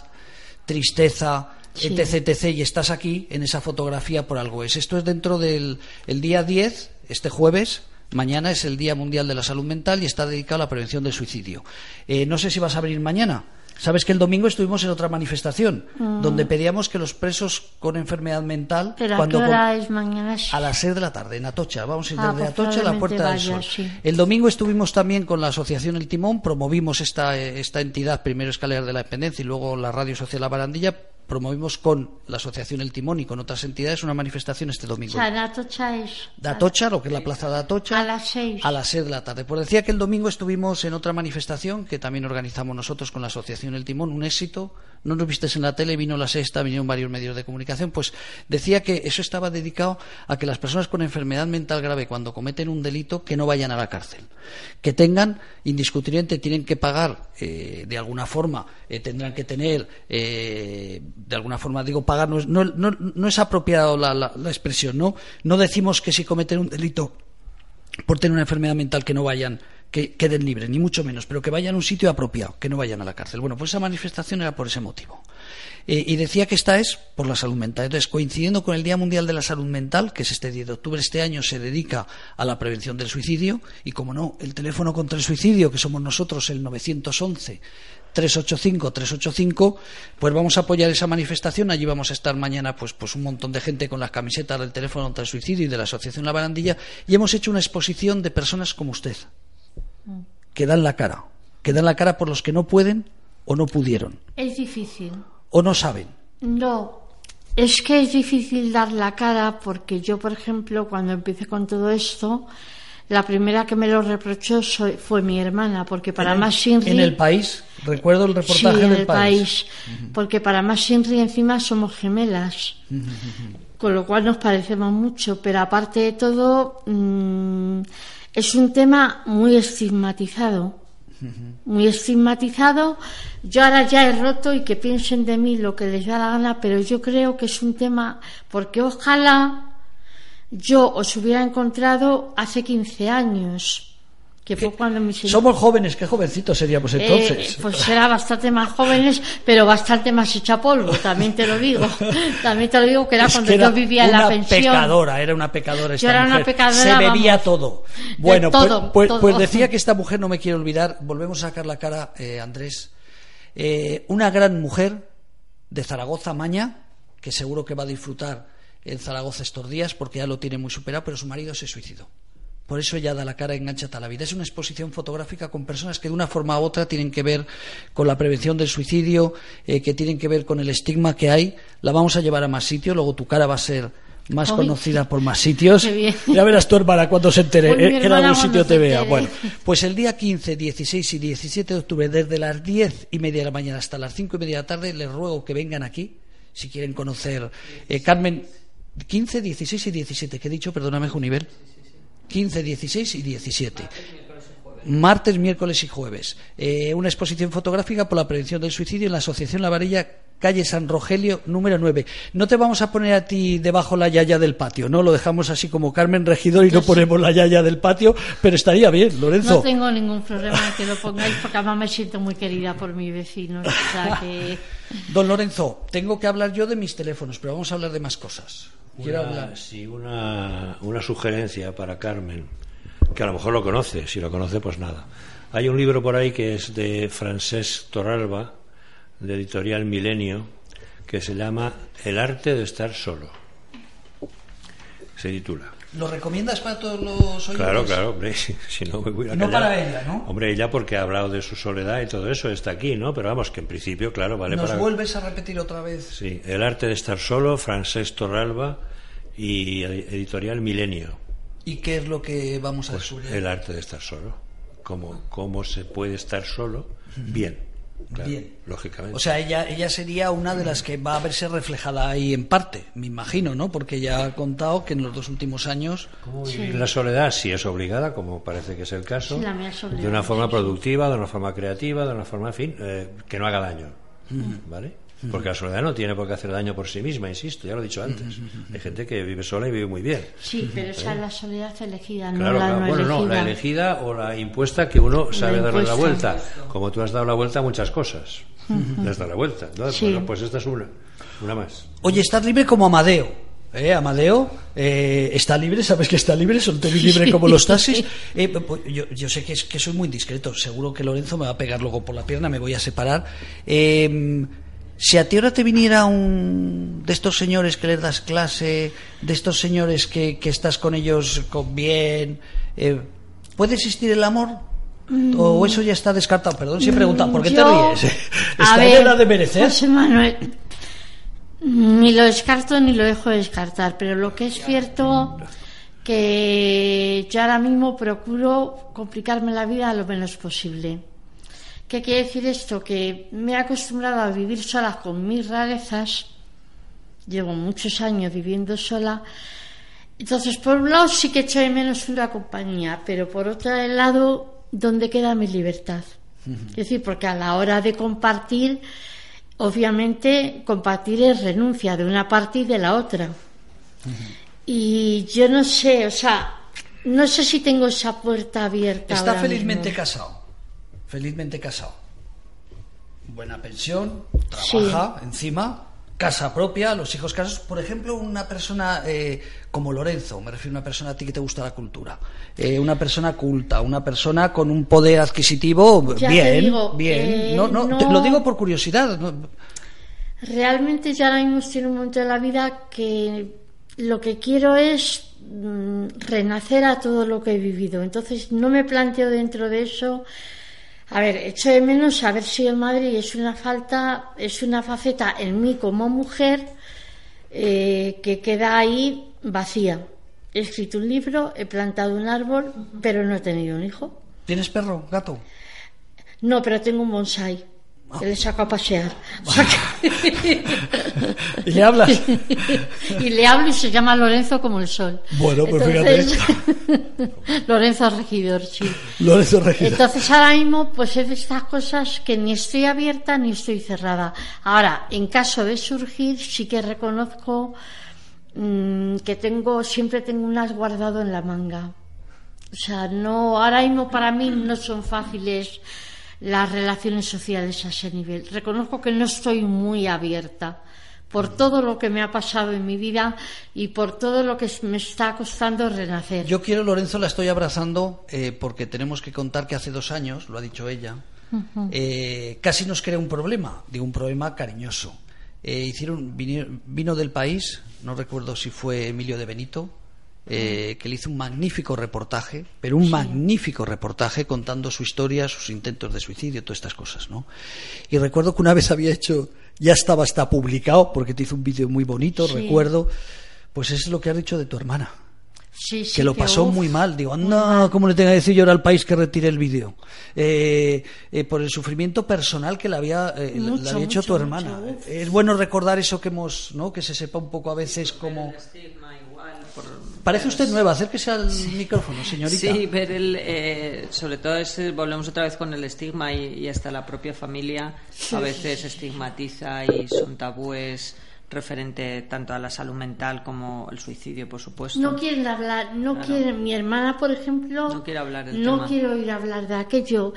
tristeza, Sí. etc, etc, y estás aquí en esa fotografía por algo es. Esto es dentro del el día 10, este jueves. Mañana es el Día Mundial de la Salud Mental y está dedicado a la prevención del suicidio. Eh, no sé si vas a abrir mañana. Sabes que el domingo estuvimos en otra manifestación donde pedíamos que los presos con enfermedad mental. Pero ¿a cuando qué hora es mañana? a las 6 de la tarde, en Atocha. Vamos a ir Ah, desde pues Atocha a la Puerta del Sol. sí. El domingo estuvimos también con la Asociación El Timón, promovimos esta, eh, esta entidad, primero Escaleras de la Dependencia y luego la Radio Social La Barandilla, promovimos con la Asociación El Timón y con otras entidades una manifestación este O domingo. sea, en Atocha es De Atocha, lo que es la plaza de Atocha. a las seis. A las 6 de la tarde. Pues decía que el domingo estuvimos en otra manifestación que también organizamos nosotros con la Asociación El Timón, un éxito. No nos vistes en la tele, vino la sexta, vinieron varios medios de comunicación. Pues decía que eso estaba dedicado a que las personas con enfermedad mental grave, cuando cometen un delito, que no vayan a la cárcel. Que tengan, indiscutiblemente, tienen que pagar eh, de alguna forma, eh, tendrán que tener, eh, de alguna forma, digo, pagar, no no es apropiado la, la- la expresión, ¿no? No decimos que si cometen un delito por tener una enfermedad mental que no vayan, que queden libres, ni mucho menos, pero que vayan a un sitio apropiado, que no vayan a la cárcel. Bueno, pues esa manifestación era por ese motivo. Eh, y decía que esta es por la salud mental. Entonces, coincidiendo con el Día Mundial de la Salud Mental, que es este 10 de octubre, este año se dedica a la prevención del suicidio, y como no, el teléfono contra el suicidio, que somos nosotros, el 911. 385-385, pues vamos a apoyar esa manifestación. Allí vamos a estar mañana, pues, pues un montón de gente con las camisetas del teléfono contra el suicidio y de la Asociación La Barandilla. Y hemos hecho una exposición de personas como usted, que dan la cara, que dan la cara por los que no pueden o no pudieron, Es difícil. o no saben. No, es que es difícil dar la cara porque yo, por ejemplo, cuando empecé con todo esto, la primera que me lo reprochó fue mi hermana, porque para más Inri... en el país, recuerdo el Sí, reportaje en del el país. país, porque para más Inri encima somos gemelas, con lo cual nos parecemos mucho, pero aparte de todo mm, es un tema muy estigmatizado, muy estigmatizado. Yo ahora ya he roto y que piensen de mí lo que les da la gana, pero yo creo que es un tema porque ojalá yo os hubiera encontrado hace 15 años, que fue cuando mi señor Somos jóvenes, qué jovencitos seríamos entonces. eh, pues era bastante más jóvenes, pero bastante más hecha polvo, también te lo digo. También te lo digo que era Es cuando que era yo vivía en una la pensión. pecadora, era una pecadora esta Yo era una pecadora, Se bebía vamos, todo. Bueno, pues- todo, pues, todo. pues decía que esta mujer no me quiere olvidar. Volvemos a sacar la cara, eh, Andrés. Eh, una gran mujer de Zaragoza, Maña, que seguro que va a disfrutar en Zaragoza estos días porque ya lo tiene muy superado, pero su marido se suicidó. Por eso ella da la cara enganchada a la vida. Es una exposición fotográfica con personas que de una forma u otra tienen que ver con la prevención del suicidio, eh, que tienen que ver con el estigma que hay. La vamos a llevar a más sitios, luego tu cara va a ser más conocida por más sitios. Ya verás tu hermana cuando se entere, Pues eh, que en algún sitio te vea. Bueno, pues el día 15, 16 y 17 de octubre, desde las 10 y media de la mañana hasta las 5 y media de la tarde, les ruego que vengan aquí, si quieren conocer. Eh, Carmen, 15, 16 y 17, ¿qué he dicho? Perdóname, Junivel. 15, 16 y 17. Martes, miércoles y jueves. Eh, una exposición fotográfica por la prevención del suicidio en la Asociación La Varilla, calle San Rogelio, número 9. No te vamos a poner a ti debajo la yaya del patio, ¿no? Lo dejamos así como Carmen Regidor y no ponemos la yaya del patio, pero estaría bien, Lorenzo. No tengo ningún problema en que lo pongáis porque además me siento muy querida por mis vecinos. O sea que... Don Lorenzo, tengo que hablar yo de mis teléfonos, pero vamos a hablar de más cosas. Quiero Una, hablar. sí, una, una sugerencia para Carmen, que a lo mejor lo conoce, si lo conoce, pues nada. Hay un libro por ahí que es de Francesc Torralba, de editorial Milenio, que se llama El arte de estar solo. Se titula. ¿Lo recomiendas para todos los oyentes? Claro, claro, hombre, si, si no me voy a No callar. para ella, ¿no? Hombre, ella porque ha hablado de su soledad y todo eso, está aquí, ¿no? Pero vamos, que en principio, claro, vale ¿Nos para... vuelves a repetir otra vez? Sí, El arte de estar solo, Francesc Torralba y editorial Milenio. ¿Y qué es lo que vamos a Pues descubrir? el arte de estar solo. Cómo, cómo se puede estar solo bien. Claro, Bien. Lógicamente. O sea, ella, ella sería una de las que va a verse reflejada ahí en parte, me imagino, ¿no? Porque ella ha contado que en los dos últimos años ¿Cómo vivir la soledad si es obligada, como parece que es el caso, Sí, la mía es obligada, de una forma sí, sí. productiva, de una forma creativa, de una forma, en fin, eh, que no haga daño. ¿Vale? Porque la soledad no tiene por qué hacer daño por sí misma, insisto, ya lo he dicho antes. Hay gente que vive sola y vive muy bien. Sí, pero esa es la soledad elegida, no Claro, la claro. no bueno, no, elegida. la elegida o la impuesta que uno sabe darle la vuelta. Como tú has dado la vuelta a muchas cosas. Le has dado la vuelta. ¿no? Sí. Bueno, pues esta es una. Una más. Oye, estás libre como Amadeo. ¿Eh? Amadeo eh, está libre, sabes que está libre, soltero y libre como los taxis. Eh, pues, yo, yo sé que, es, que soy muy discreto, seguro que Lorenzo me va a pegar luego por la pierna, me voy a separar. Eh, si a ti ahora te viniera un de estos señores que les das clase, de estos señores que, que estás con ellos con bien, eh, ¿puede existir el amor? ¿O eso ya está descartado? Perdón, si he preguntado, ¿por qué te ríes? ¿Está ver, edad de merecer? José Manuel, ni lo descarto ni lo dejo de descartar, pero lo que es cierto que yo ahora mismo procuro complicarme la vida lo menos posible. ¿Qué quiere decir esto? Que me he acostumbrado a vivir sola con mis rarezas. Llevo muchos años viviendo sola. Entonces, por un lado sí que echo de menos una compañía, pero por otro lado, ¿dónde queda mi libertad? Es decir, porque a la hora de compartir, obviamente compartir es renuncia de una parte y de la otra. Y yo no sé, o sea, no sé si tengo esa puerta abierta. Está felizmente mismo. casado. Felizmente casado. Buena pensión, trabaja encima, casa propia, los hijos casados. Por ejemplo, una persona eh, como Lorenzo, me refiero a una persona a ti que te gusta la cultura, eh, una persona culta, una persona con un poder adquisitivo Ya bien, digo, bien. eh, no, no, no- te lo digo por curiosidad. no- Realmente ya ahora mismo estoy en un momento de la vida que lo que quiero es mm, renacer a todo lo que he vivido. Entonces no me planteo dentro de eso. A ver, echo de menos haber sido en Madrid es una falta, es una faceta en mí como mujer eh, que queda ahí vacía. He escrito un libro, he plantado un árbol, pero no he tenido un hijo. ¿Tienes perro, gato? No, pero tengo un bonsai que le saco a pasear. ¿Y le hablas? y le hablo y se llama Lorenzo como el sol. Bueno, pues Lorenzo Regidor, sí. Lorenzo Regidor. Entonces ahora mismo pues es de estas cosas que ni estoy abierta ni estoy cerrada. Ahora, en caso de surgir, sí que reconozco mm, que tengo, siempre tengo un as guardado en la manga. O sea, no, ahora mismo para mí no son fáciles las relaciones sociales a ese nivel. Reconozco que no estoy muy abierta por todo lo que me ha pasado en mi vida y por todo lo que me está costando renacer. Yo quiero, Lorenzo, la estoy abrazando eh, porque tenemos que contar que hace dos años, lo ha dicho ella, eh, casi nos crea un problema, digo un problema cariñoso. Eh, hicieron vino, vino del país, no recuerdo si fue Emilio de Benito, eh, que le hizo un magnífico reportaje, pero un magnífico reportaje contando su historia, sus intentos de suicidio, todas estas cosas, ¿no? Y recuerdo que una vez había hecho, ya estaba hasta publicado, porque te hizo un vídeo muy bonito, Sí. recuerdo, pues eso es lo que has dicho de tu hermana. Sí, sí, que lo que pasó uf, muy mal. Digo, mal. ¿cómo le tenga que decir yo ahora al país que retire el vídeo? Eh, eh, por el sufrimiento personal que le había, eh, le había hecho mucho, tu hermana. mucho. Es bueno recordar eso que hemos, ¿no? Que se sepa un poco a veces como... Parece usted nueva, acérquese al micrófono, señorita. Sí, ver el, eh, sobre todo es, eh, volvemos otra vez con el estigma y, y hasta la propia familia a veces estigmatiza y son tabúes referente tanto a la salud mental como el suicidio, por supuesto. No quieren hablar, no Claro. quieren. Mi hermana, por ejemplo, No quiere hablar del no tema. quiero oír hablar de aquello.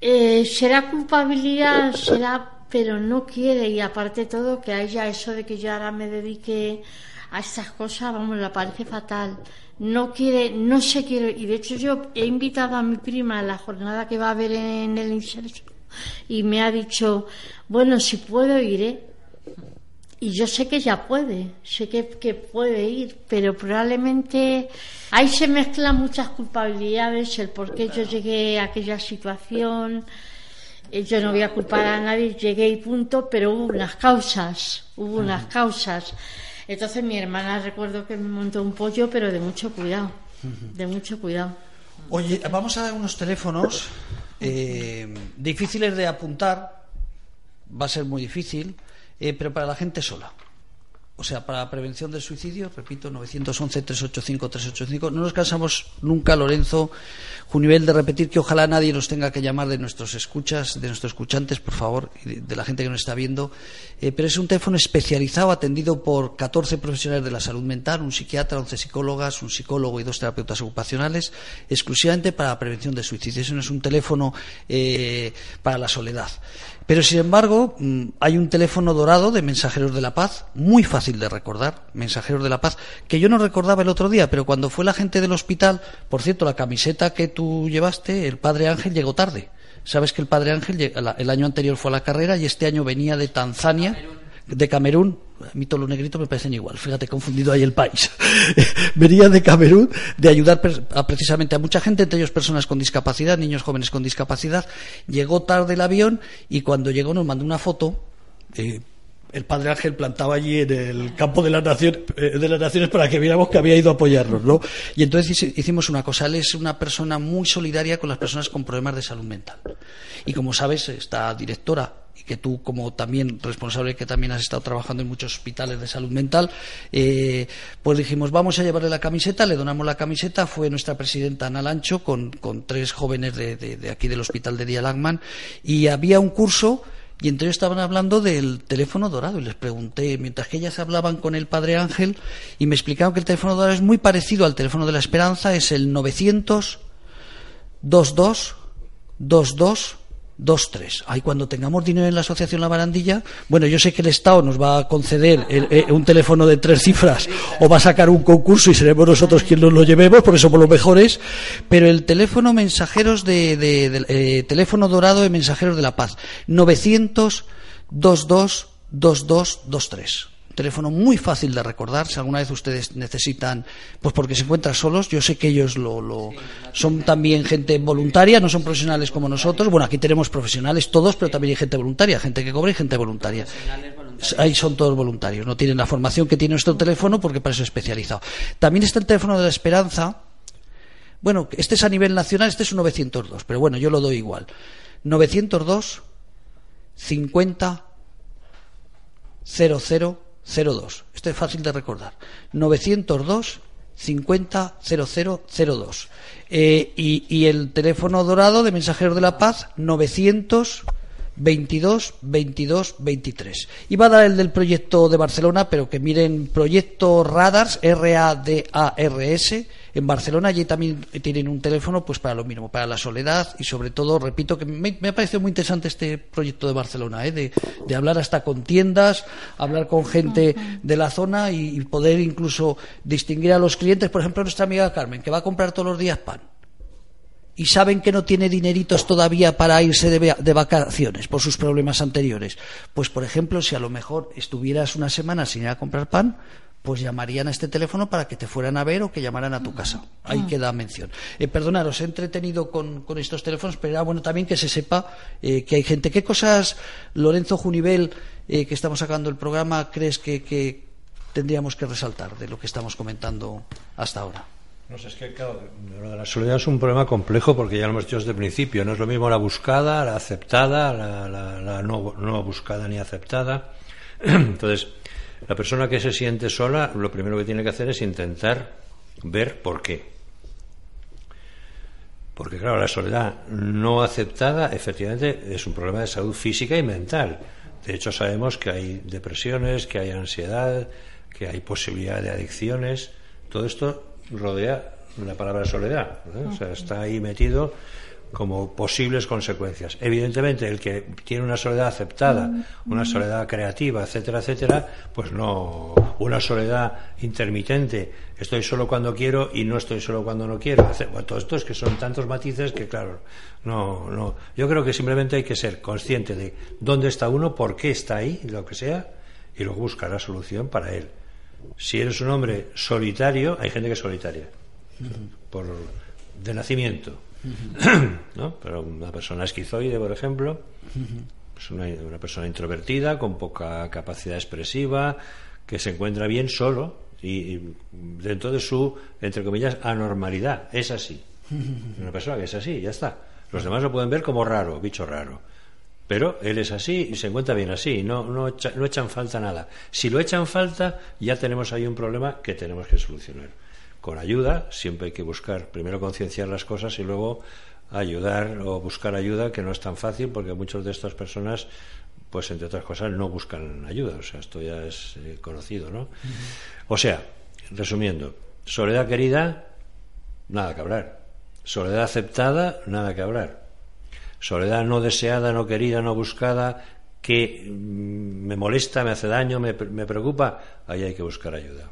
Eh, será culpabilidad, será, pero no quiere. Y aparte de todo, que a ella eso de que yo ahora me dedique a estas cosas, vamos, le parece fatal. No quiere, no se quiere. Y de hecho, yo he invitado a mi prima a la jornada que va a haber en el inserso y me ha dicho, bueno, si puedo iré. Y yo sé que ella puede, sé que, que puede ir, pero probablemente ahí se mezclan muchas culpabilidades, el por qué yo llegué a aquella situación. Eh, Yo no voy a culpar a nadie, llegué y punto, pero hubo unas causas, hubo unas causas. Entonces mi hermana recuerdo que me montó un pollo, pero de mucho cuidado, de mucho cuidado. Oye, vamos a unos teléfonos eh, difíciles de apuntar, va a ser muy difícil, eh, pero para la gente sola. O sea, para la prevención del suicidio, repito, 911-385-385. No nos cansamos nunca, Lorenzo Junivel, de repetir que ojalá nadie nos tenga que llamar de nuestros escuchas, de nuestros escuchantes, por favor, de la gente que nos está viendo. Eh, pero es un teléfono especializado, atendido por 14 profesionales de la salud mental, un psiquiatra, 11 psicólogas, un psicólogo y dos terapeutas ocupacionales, exclusivamente para la prevención del suicidio. Eso no es un teléfono eh, para la soledad. Pero, sin embargo, mm, hay un teléfono dorado de Mensajeros de la Paz, muy fácil de recordar, Mensajeros de la Paz, que yo no recordaba el otro día, pero cuando fue la gente del hospital, por cierto, la camiseta que tú llevaste, el Padre Ángel llegó tarde. Sabes que el Padre Ángel el año anterior fue a la carrera y este año venía de Tanzania, de Camerún. A mí todos los negritos me parecen igual, fíjate, confundido ahí el país. venía de Camerún de ayudar a, precisamente a mucha gente, entre ellos personas con discapacidad, niños jóvenes con discapacidad. Llegó tarde el avión y cuando llegó nos mandó una foto. eh, el padre Ángel plantaba allí en el campo de las, naciones, de las naciones para que viéramos que había ido a apoyarnos, ¿no? Y entonces hici- hicimos una cosa. Él es una persona muy solidaria con las personas con problemas de salud mental. Y como sabes, esta directora que tú como también responsable que también has estado trabajando en muchos hospitales de salud mental, eh, pues dijimos vamos a llevarle la camiseta, le donamos la camiseta, fue nuestra presidenta Ana Lancho con, con tres jóvenes de, de- aquí del hospital de Día Langman y había un curso y entre ellos estaban hablando del teléfono dorado y les pregunté, mientras que ellas hablaban con el padre Ángel y me explicaron que el teléfono dorado es muy parecido al teléfono de la esperanza, es el 900 22 22 23. Ahí cuando tengamos dinero en la asociación La Barandilla, bueno, yo sé que el Estado nos va a conceder el- eh, un teléfono de tres cifras o va a sacar un concurso y seremos nosotros quienes nos lo llevemos porque somos los mejores, pero el teléfono mensajeros de, de- eh, teléfono dorado de mensajeros de la paz, 900 22 22 23 teléfono muy fácil de recordar. Si alguna vez ustedes necesitan pues porque se encuentran solos yo sé que ellos lo, lo- son también gente voluntaria no son profesionales como nosotros. Bueno aquí tenemos profesionales todos pero también hay gente voluntaria gente que cobra y gente voluntaria. Ahí son todos voluntarios no tienen la formación que tiene nuestro teléfono porque para eso es especializado. También está el teléfono de la esperanza. Bueno este es a nivel nacional este es un 902 pero bueno yo lo doy igual. 902 50 0002. Esto es fácil de recordar. 902 50 0002. Eh, y, y el teléfono dorado de Mensajeros de la Paz 900 22 22 23. Iba a dar el del proyecto de Barcelona, pero que miren proyecto Radars, R-A-D-A-R-S, en Barcelona. Allí también tienen un teléfono pues para lo mismo, para la soledad y sobre todo, repito, que me, me ha parecido muy interesante este proyecto de Barcelona, ¿eh? de, de hablar hasta con tiendas, hablar con gente de la zona y, y poder incluso distinguir a los clientes. Por ejemplo, nuestra amiga Carmen, que va a comprar todos los días pan y saben que no tiene dineritos todavía para irse de, vacaciones por sus problemas anteriores. Pues, por ejemplo, si a lo mejor estuvieras una semana sin ir a comprar pan, pues llamarían a este teléfono para que te fueran a ver o que llamaran a tu casa. Ahí queda mención. Eh, perdonad, os he entretenido con, estos teléfonos, pero era bueno también que se sepa eh, que hay gente. ¿Qué cosas, Lorenzo Junivel, eh, que estamos sacando el programa, crees que, tendríamos que resaltar de lo que estamos comentando hasta ahora? No sé, es que claro, la soledad es un problema complejo porque ya lo hemos dicho desde el principio. No es lo mismo la buscada, la aceptada, la, no, no, buscada ni aceptada. Entonces, la persona que se siente sola, lo primero que tiene que hacer es intentar ver por qué. Porque, claro, la soledad no aceptada, efectivamente, es un problema de salud física y mental. De hecho, sabemos que hay depresiones, que hay ansiedad, que hay posibilidad de adicciones. Todo esto rodea la palabra soledad. O sea, está ahí metido como posibles consecuencias. Evidentemente, el que tiene una soledad aceptada, una soledad creativa, etcétera, etcétera, pues no, una soledad intermitente, estoy solo cuando quiero y no estoy solo cuando no quiero. Bueno, todo esto es que son tantos matices que, claro, no, no. Yo creo que simplemente hay que ser consciente de dónde está uno, por qué está ahí, lo que sea, y luego buscar la solución para él. Si eres un hombre solitario, hay gente que es solitaria, por, de nacimiento. ¿no? Pero una persona esquizoide, por ejemplo, es una, persona introvertida, con poca capacidad expresiva, que se encuentra bien solo y, dentro de su, entre comillas, anormalidad. Es así. Una persona que es así, ya está. Los demás lo pueden ver como raro, bicho raro. Pero él es así y se encuentra bien así, no, no, no echan falta nada. Si lo echan falta, ya tenemos ahí un problema que tenemos que solucionar. Con ayuda, siempre hay que buscar, primero concienciar las cosas y luego ayudar o buscar ayuda, que no es tan fácil porque muchas de estas personas, pues entre otras cosas, no buscan ayuda. O sea, esto ya es eh, conocido, ¿no? O sea, resumiendo, soledad querida, nada que hablar. Soledad aceptada, nada que hablar soledad no deseada, no querida, no buscada, que mm, me molesta, me hace daño, me, preocupa, ahí hay que buscar ayuda.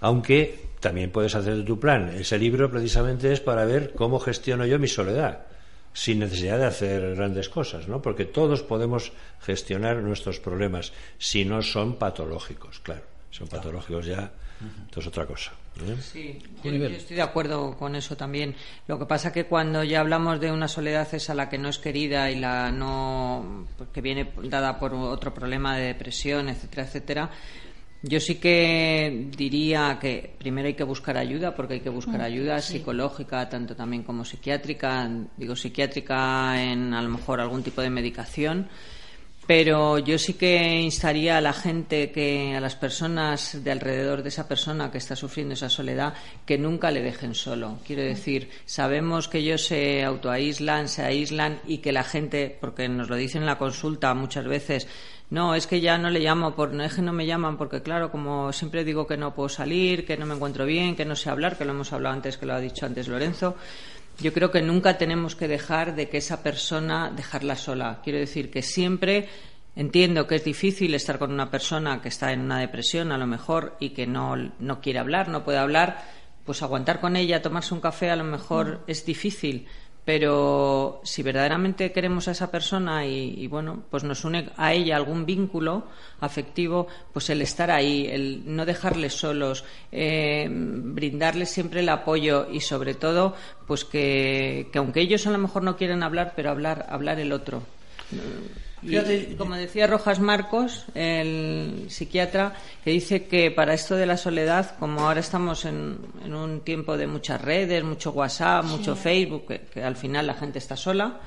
Aunque también puedes hacer tu plan. Ese libro precisamente es para ver cómo gestiono yo mi soledad, sin necesidad de hacer grandes cosas, ¿no? Porque todos podemos gestionar nuestros problemas si no son patológicos, claro. Son patológicos ya, esto es otra cosa. ¿Eh? Sí, yo, estoy de acuerdo con eso también. Lo que pasa que cuando ya hablamos de una soledad es a la que no es querida y la no pues, que viene dada por otro problema de depresión, etcétera, etcétera. Yo sí que diría que primero hay que buscar ayuda, porque hay que buscar mm, ayuda psicológica, tanto también como psiquiátrica. Digo psiquiátrica en a lo mejor algún tipo de medicación pero yo sí que instaría a la gente, que a las personas de alrededor de esa persona que está sufriendo esa soledad, que nunca le dejen solo. Quiero decir, sabemos que ellos se autoaíslan, se aíslan y que la gente, porque nos lo dicen en la consulta muchas veces, no, es que ya no le llamo, por, no es que no me llaman porque, claro, como siempre digo que no puedo salir, que no me encuentro bien, que no sé hablar, que lo hemos hablado antes, que lo ha dicho antes Lorenzo yo creo que nunca tenemos que dejar de que esa persona dejarla sola. Quiero decir que siempre entiendo que es difícil estar con una persona que está en una depresión a lo mejor y que no, no quiere hablar, no puede hablar, pues aguantar con ella, tomarse un café a lo mejor mm. es difícil pero si verdaderamente queremos a esa persona y, bueno pues nos une a ella algún vínculo afectivo pues el estar ahí el no dejarles solos eh, brindarles siempre el apoyo y sobre todo pues que, que aunque ellos a lo mejor no quieren hablar pero hablar hablar el otro como decía Rojas Marcos, el psiquiatra, que dice que para esto de la soledad, como ahora estamos en, un tiempo de muchas redes, mucho WhatsApp, mucho Facebook, que, al final la gente está sola,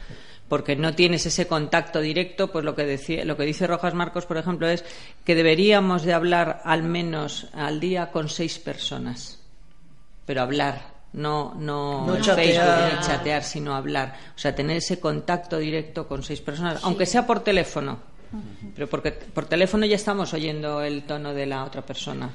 porque no tienes ese contacto directo, pues lo que, decía, lo que dice Rojas Marcos, por ejemplo, es que deberíamos de hablar al menos al día con seis personas, pero hablar no, no, chatear. chatear, sino hablar. O sea, tener ese contacto directo con seis personas, aunque sea por teléfono. Pero porque por teléfono ya estamos oyendo el tono de la otra persona.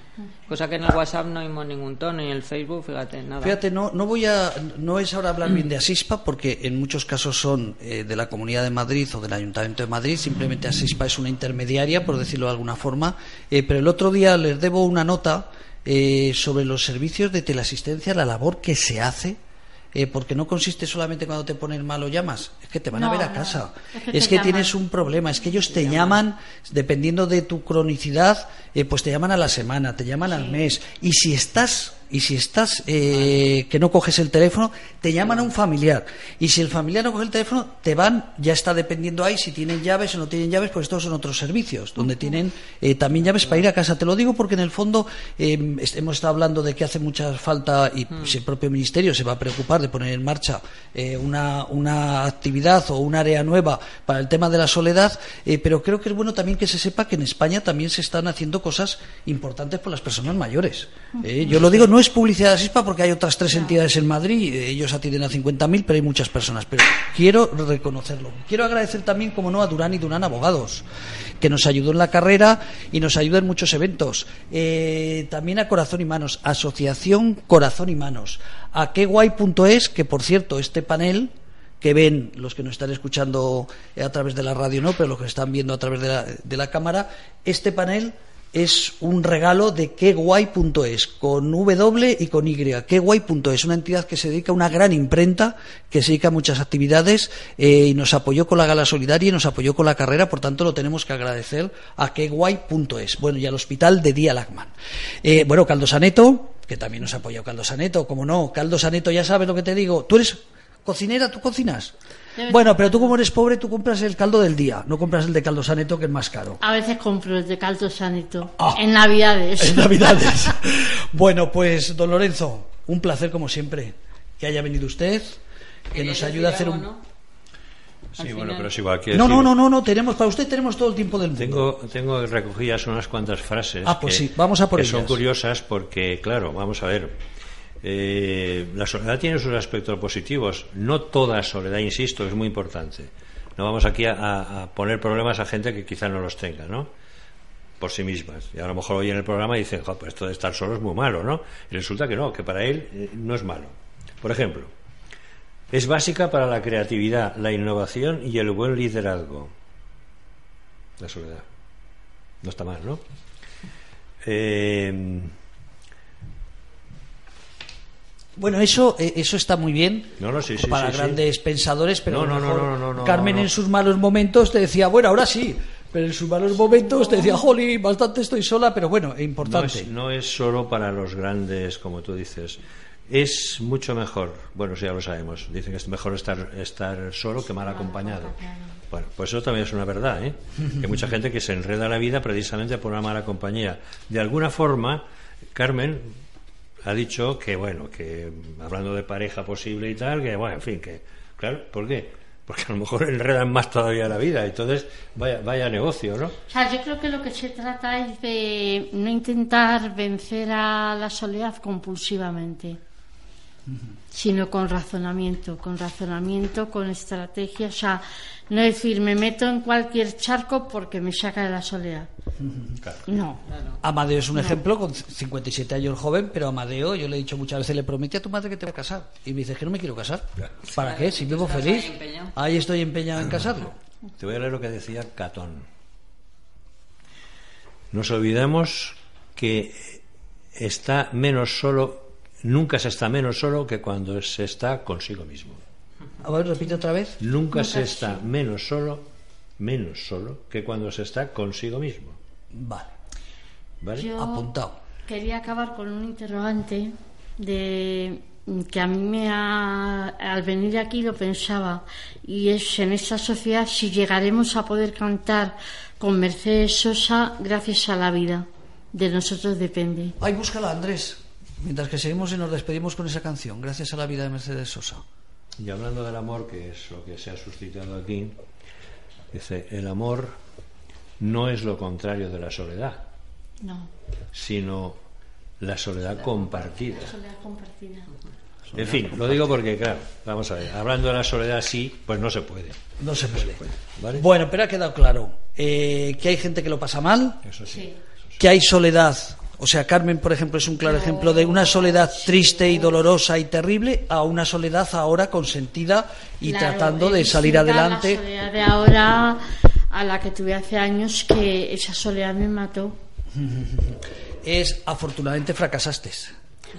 Cosa que en el WhatsApp no oímos ningún tono y en el Facebook, fíjate, nada. Fíjate, no, no voy a, no es ahora hablar bien de Asispa porque en muchos casos son eh, de la Comunidad de Madrid o del Ayuntamiento de Madrid. Simplemente Asispa es una intermediaria, por decirlo de alguna forma. Eh, pero el otro día les debo una nota eh, sobre los servicios de teleasistencia, la labor que se hace. Eh, porque no consiste solamente cuando te ponen mal o llamas, es que te van a ver a casa. es que, tienes un problema, es que ellos te, llaman, dependiendo de tu cronicidad, eh, pues te llaman a la semana, te llaman al mes. Y si estás y si estás eh, que no coges el teléfono, te llaman a un familiar. Y si el familiar no coge el teléfono, te van, ya está dependiendo ahí si tienen llaves o no tienen llaves, pues estos son otros servicios, donde tienen eh, también llaves para ir a casa. Te lo digo porque en el fondo eh, hemos estado hablando de que hace mucha falta y si el propio Ministerio se va a preocupar de poner en marcha una, una actividad o un área nueva para el tema de la soledad, pero creo que es bueno también que se sepa que en España también se están haciendo cosas importantes por las personas mayores. yo lo digo, no es publicidad de Asispa porque hay otras tres entidades en Madrid, ellos atienden a 50.000, pero hay muchas personas. Pero quiero reconocerlo. Quiero agradecer también, como no, a Durán y Durán Abogados, que nos ayudó en la carrera y nos ayuda en muchos eventos. Eh, también a Corazón y Manos, Asociación Corazón y Manos, a queguay.es, que por cierto, este panel que ven los que nos están escuchando a través de la radio, no, pero los que están viendo a través de la, de la cámara, este panel es un regalo de queguay.es, con W y con Y. Queguay.es, una entidad que se dedica a una gran imprenta, que se dedica a muchas actividades eh, y nos apoyó con la gala solidaria y nos apoyó con la carrera, por tanto lo tenemos que agradecer a queguay.es. Bueno, y al hospital de Día Lagman. Eh, bueno, Caldo Saneto, que también nos apoyó Caldo Saneto, como no, Caldo Saneto, ya sabes lo que te digo. ¿Tú eres cocinera? ¿Tú cocinas? Bueno, pero tú como eres pobre, tú compras el caldo del día, no compras el de caldo saneto que es más caro. A veces compro el de caldo saneto. Ah. en Navidades. En Navidades. bueno, pues don Lorenzo, un placer como siempre que haya venido usted, que nos ayude a hacer un... Sí, bueno, pero es igual. No, no, no, no, no, tenemos, para usted tenemos todo el tiempo del mundo. Tengo, tengo recogidas unas cuantas frases. Ah, pues sí, vamos a por que son curiosas porque, claro, vamos a ver eh, la soledad tiene sus aspectos positivos. No toda soledad, insisto, es muy importante. No vamos aquí a, poner problemas a gente que quizá no los tenga, ¿no? Por sí mismas. Y a lo mejor hoy en el programa dicen, pues esto de estar solo es muy malo, ¿no? Y resulta que no, que para él eh, no es malo. Por ejemplo, es básica para la creatividad, la innovación y el buen liderazgo. La soledad. No está mal, ¿no? Eh, bueno, eso, eh, eso está muy bien para grandes pensadores, pero Carmen en sus malos momentos te decía, bueno, ahora sí, pero en sus malos momentos te decía, joli, bastante estoy sola, pero bueno, es importante. No es, solo para los grandes, como tú dices. Es mucho mejor, bueno, eso ya lo sabemos, dicen que es mejor estar, estar solo que mal acompañado. Bueno, pues eso también es una verdad, ¿eh? que mucha gente que se enreda la vida precisamente por una mala compañía. De alguna forma, Carmen, ha dicho que, bueno, que hablando de pareja posible y tal, que, bueno, en fin, que, claro, ¿por qué? Porque a lo mejor enredan más todavía la vida, entonces vaya, vaya negocio, ¿no? O sea, yo creo que lo que se trata es de no intentar vencer a la soledad compulsivamente, sino con razonamiento, con razonamiento, con estrategia, o sea, no decir, me meto en cualquier charco porque me saca de la soledad. No. Amadeo es un ejemplo, con 57 años joven, pero Amadeo, yo le he dicho muchas veces, le prometí a tu madre que te voy a casar. Y me dice que no me quiero casar. ¿Para qué? Si vivo feliz. Ahí estoy empeñado en casarlo. Te voy a leer lo que decía Catón. Nos olvidamos que está menos solo, nunca se está menos solo que cuando se está consigo mismo. A ver, repite otra vez. Nunca, se está menos solo, menos solo que cuando se está consigo mismo. Vale. ¿Vale? Yo Apuntado. Quería acabar con un interrogante de que a mí me ha, al venir aquí lo pensaba y es en esta sociedad si llegaremos a poder cantar con Mercedes Sosa gracias a la vida de nosotros depende ay búscala Andrés mientras que seguimos y nos despedimos con esa canción gracias a la vida de Mercedes Sosa y hablando del amor, que es lo que se ha suscitado aquí, dice, el amor no es lo contrario de la soledad, no. sino la soledad compartida. La soledad compartida. En fin, lo digo porque, claro, vamos a ver, hablando de la soledad sí, pues no se puede. No se puede. Bueno, pero ha quedado claro eh, que hay gente que lo pasa mal, eso sí. que hay soledad o sea, Carmen, por ejemplo, es un claro ejemplo de una soledad triste y dolorosa y terrible a una soledad ahora consentida y tratando de salir adelante. La soledad de ahora a la que tuve hace años que esa soledad me mató. Es afortunadamente fracasaste.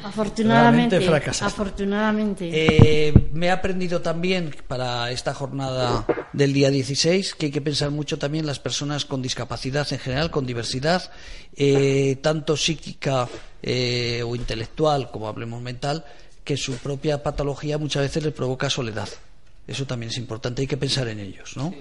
Afortunadamente, afortunadamente. Eh, me he aprendido también para esta jornada del día 16 que hay que pensar mucho también en las personas con discapacidad en general, con diversidad, eh, tanto psíquica eh, o intelectual, como hablemos mental, que su propia patología muchas veces le provoca soledad. Eso también es importante, hay que pensar en ellos, ¿no?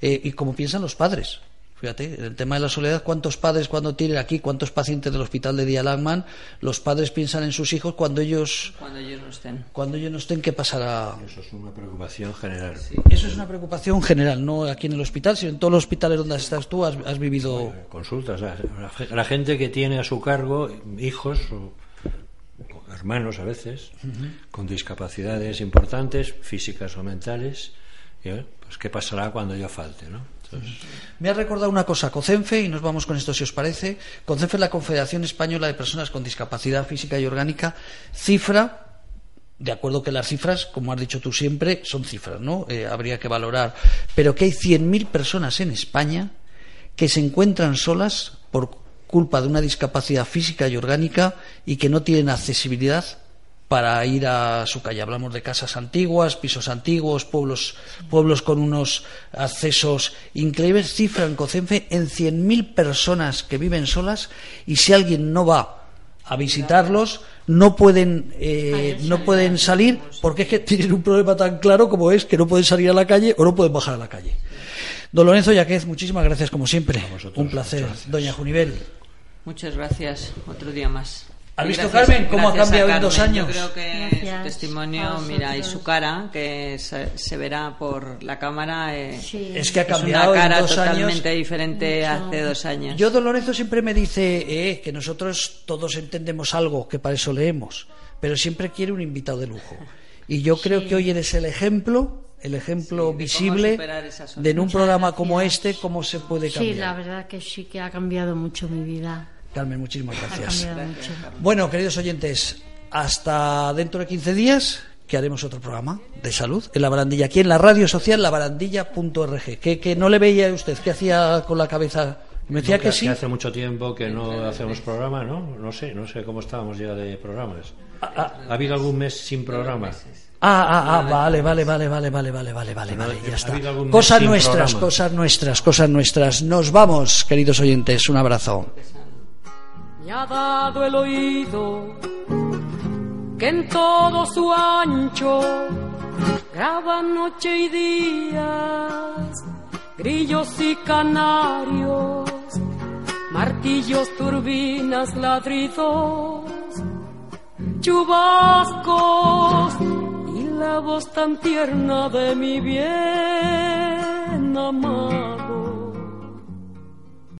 Eh, y como piensan los padres. Fíjate, en el tema de la soledad, ¿cuántos padres cuando tienen aquí, cuántos pacientes del hospital de Dialagman, los padres piensan en sus hijos cuando ellos cuando ellos no estén? Cuando ellos no estén, ¿qué pasará? Eso es una preocupación general. Eso es una preocupación general, no aquí en el hospital, sino en todos los hospitales donde estás tú has, has vivido consultas. La, la, gente que tiene a su cargo hijos o, o hermanos a veces uh -huh. con discapacidades importantes, físicas o mentales, y, pues qué pasará cuando yo falte, ¿no? Me ha recordado una cosa, COCENFE, y nos vamos con esto si os parece. COCENFE la Confederación Española de Personas con Discapacidad Física y Orgánica, cifra, de acuerdo que las cifras, como has dicho tú siempre, son cifras, ¿no? Eh, habría que valorar, pero que hay 100.000 personas en España que se encuentran solas por culpa de una discapacidad física y orgánica y que no tienen accesibilidad para ir a su calle. Hablamos de casas antiguas, pisos antiguos, pueblos, pueblos con unos accesos increíbles. Cifra en Cocenfe en 100.000 personas que viven solas y si alguien no va a visitarlos no pueden eh, no pueden salir porque es que tienen un problema tan claro como es que no pueden salir a la calle o no pueden bajar a la calle. Don Lorenzo Yaquez, muchísimas gracias como siempre. Un placer. Doña Junivel. Muchas gracias. Otro día más. ¿Has visto, gracias, Carmen, cómo ha cambiado en dos años? Yo creo que gracias. su testimonio, mira, y su cara, que se, se verá por la cámara, eh, sí. es que ha cambiado es una cara en dos totalmente años. diferente Mucho. hace dos años. Yo, Don Lorenzo, siempre me dice eh, que nosotros todos entendemos algo, que para eso leemos, pero siempre quiere un invitado de lujo. Y yo creo sí. que hoy eres el ejemplo el ejemplo sí, de visible de en un programa como este cómo se puede cambiar. Sí, la verdad que sí que ha cambiado mucho mi vida. Carmen, muchísimas gracias. Bueno, queridos oyentes, hasta dentro de 15 días que haremos otro programa de salud en la barandilla, aquí en la radio social labarandilla.org. Que, que no le veía usted, ¿qué hacía con la cabeza? Me decía no, que, que, sí. Que hace mucho tiempo que no hacemos programa, ¿no? No sé, no sé cómo estábamos ya de programas. Ah, ah, ¿Ha habido algún mes sin programa? Ah, ah, ah, vale, vale, vale, vale, vale, vale, vale, vale, vale, ya está. Cosas nuestras, programa? cosas nuestras, cosas nuestras. Nos vamos, queridos oyentes, un abrazo. Me ha dado el oído que en todo su ancho graba noche y días, grillos y canarios, martillos, turbinas, ladridos, chubascos y la voz tan tierna de mi bien amado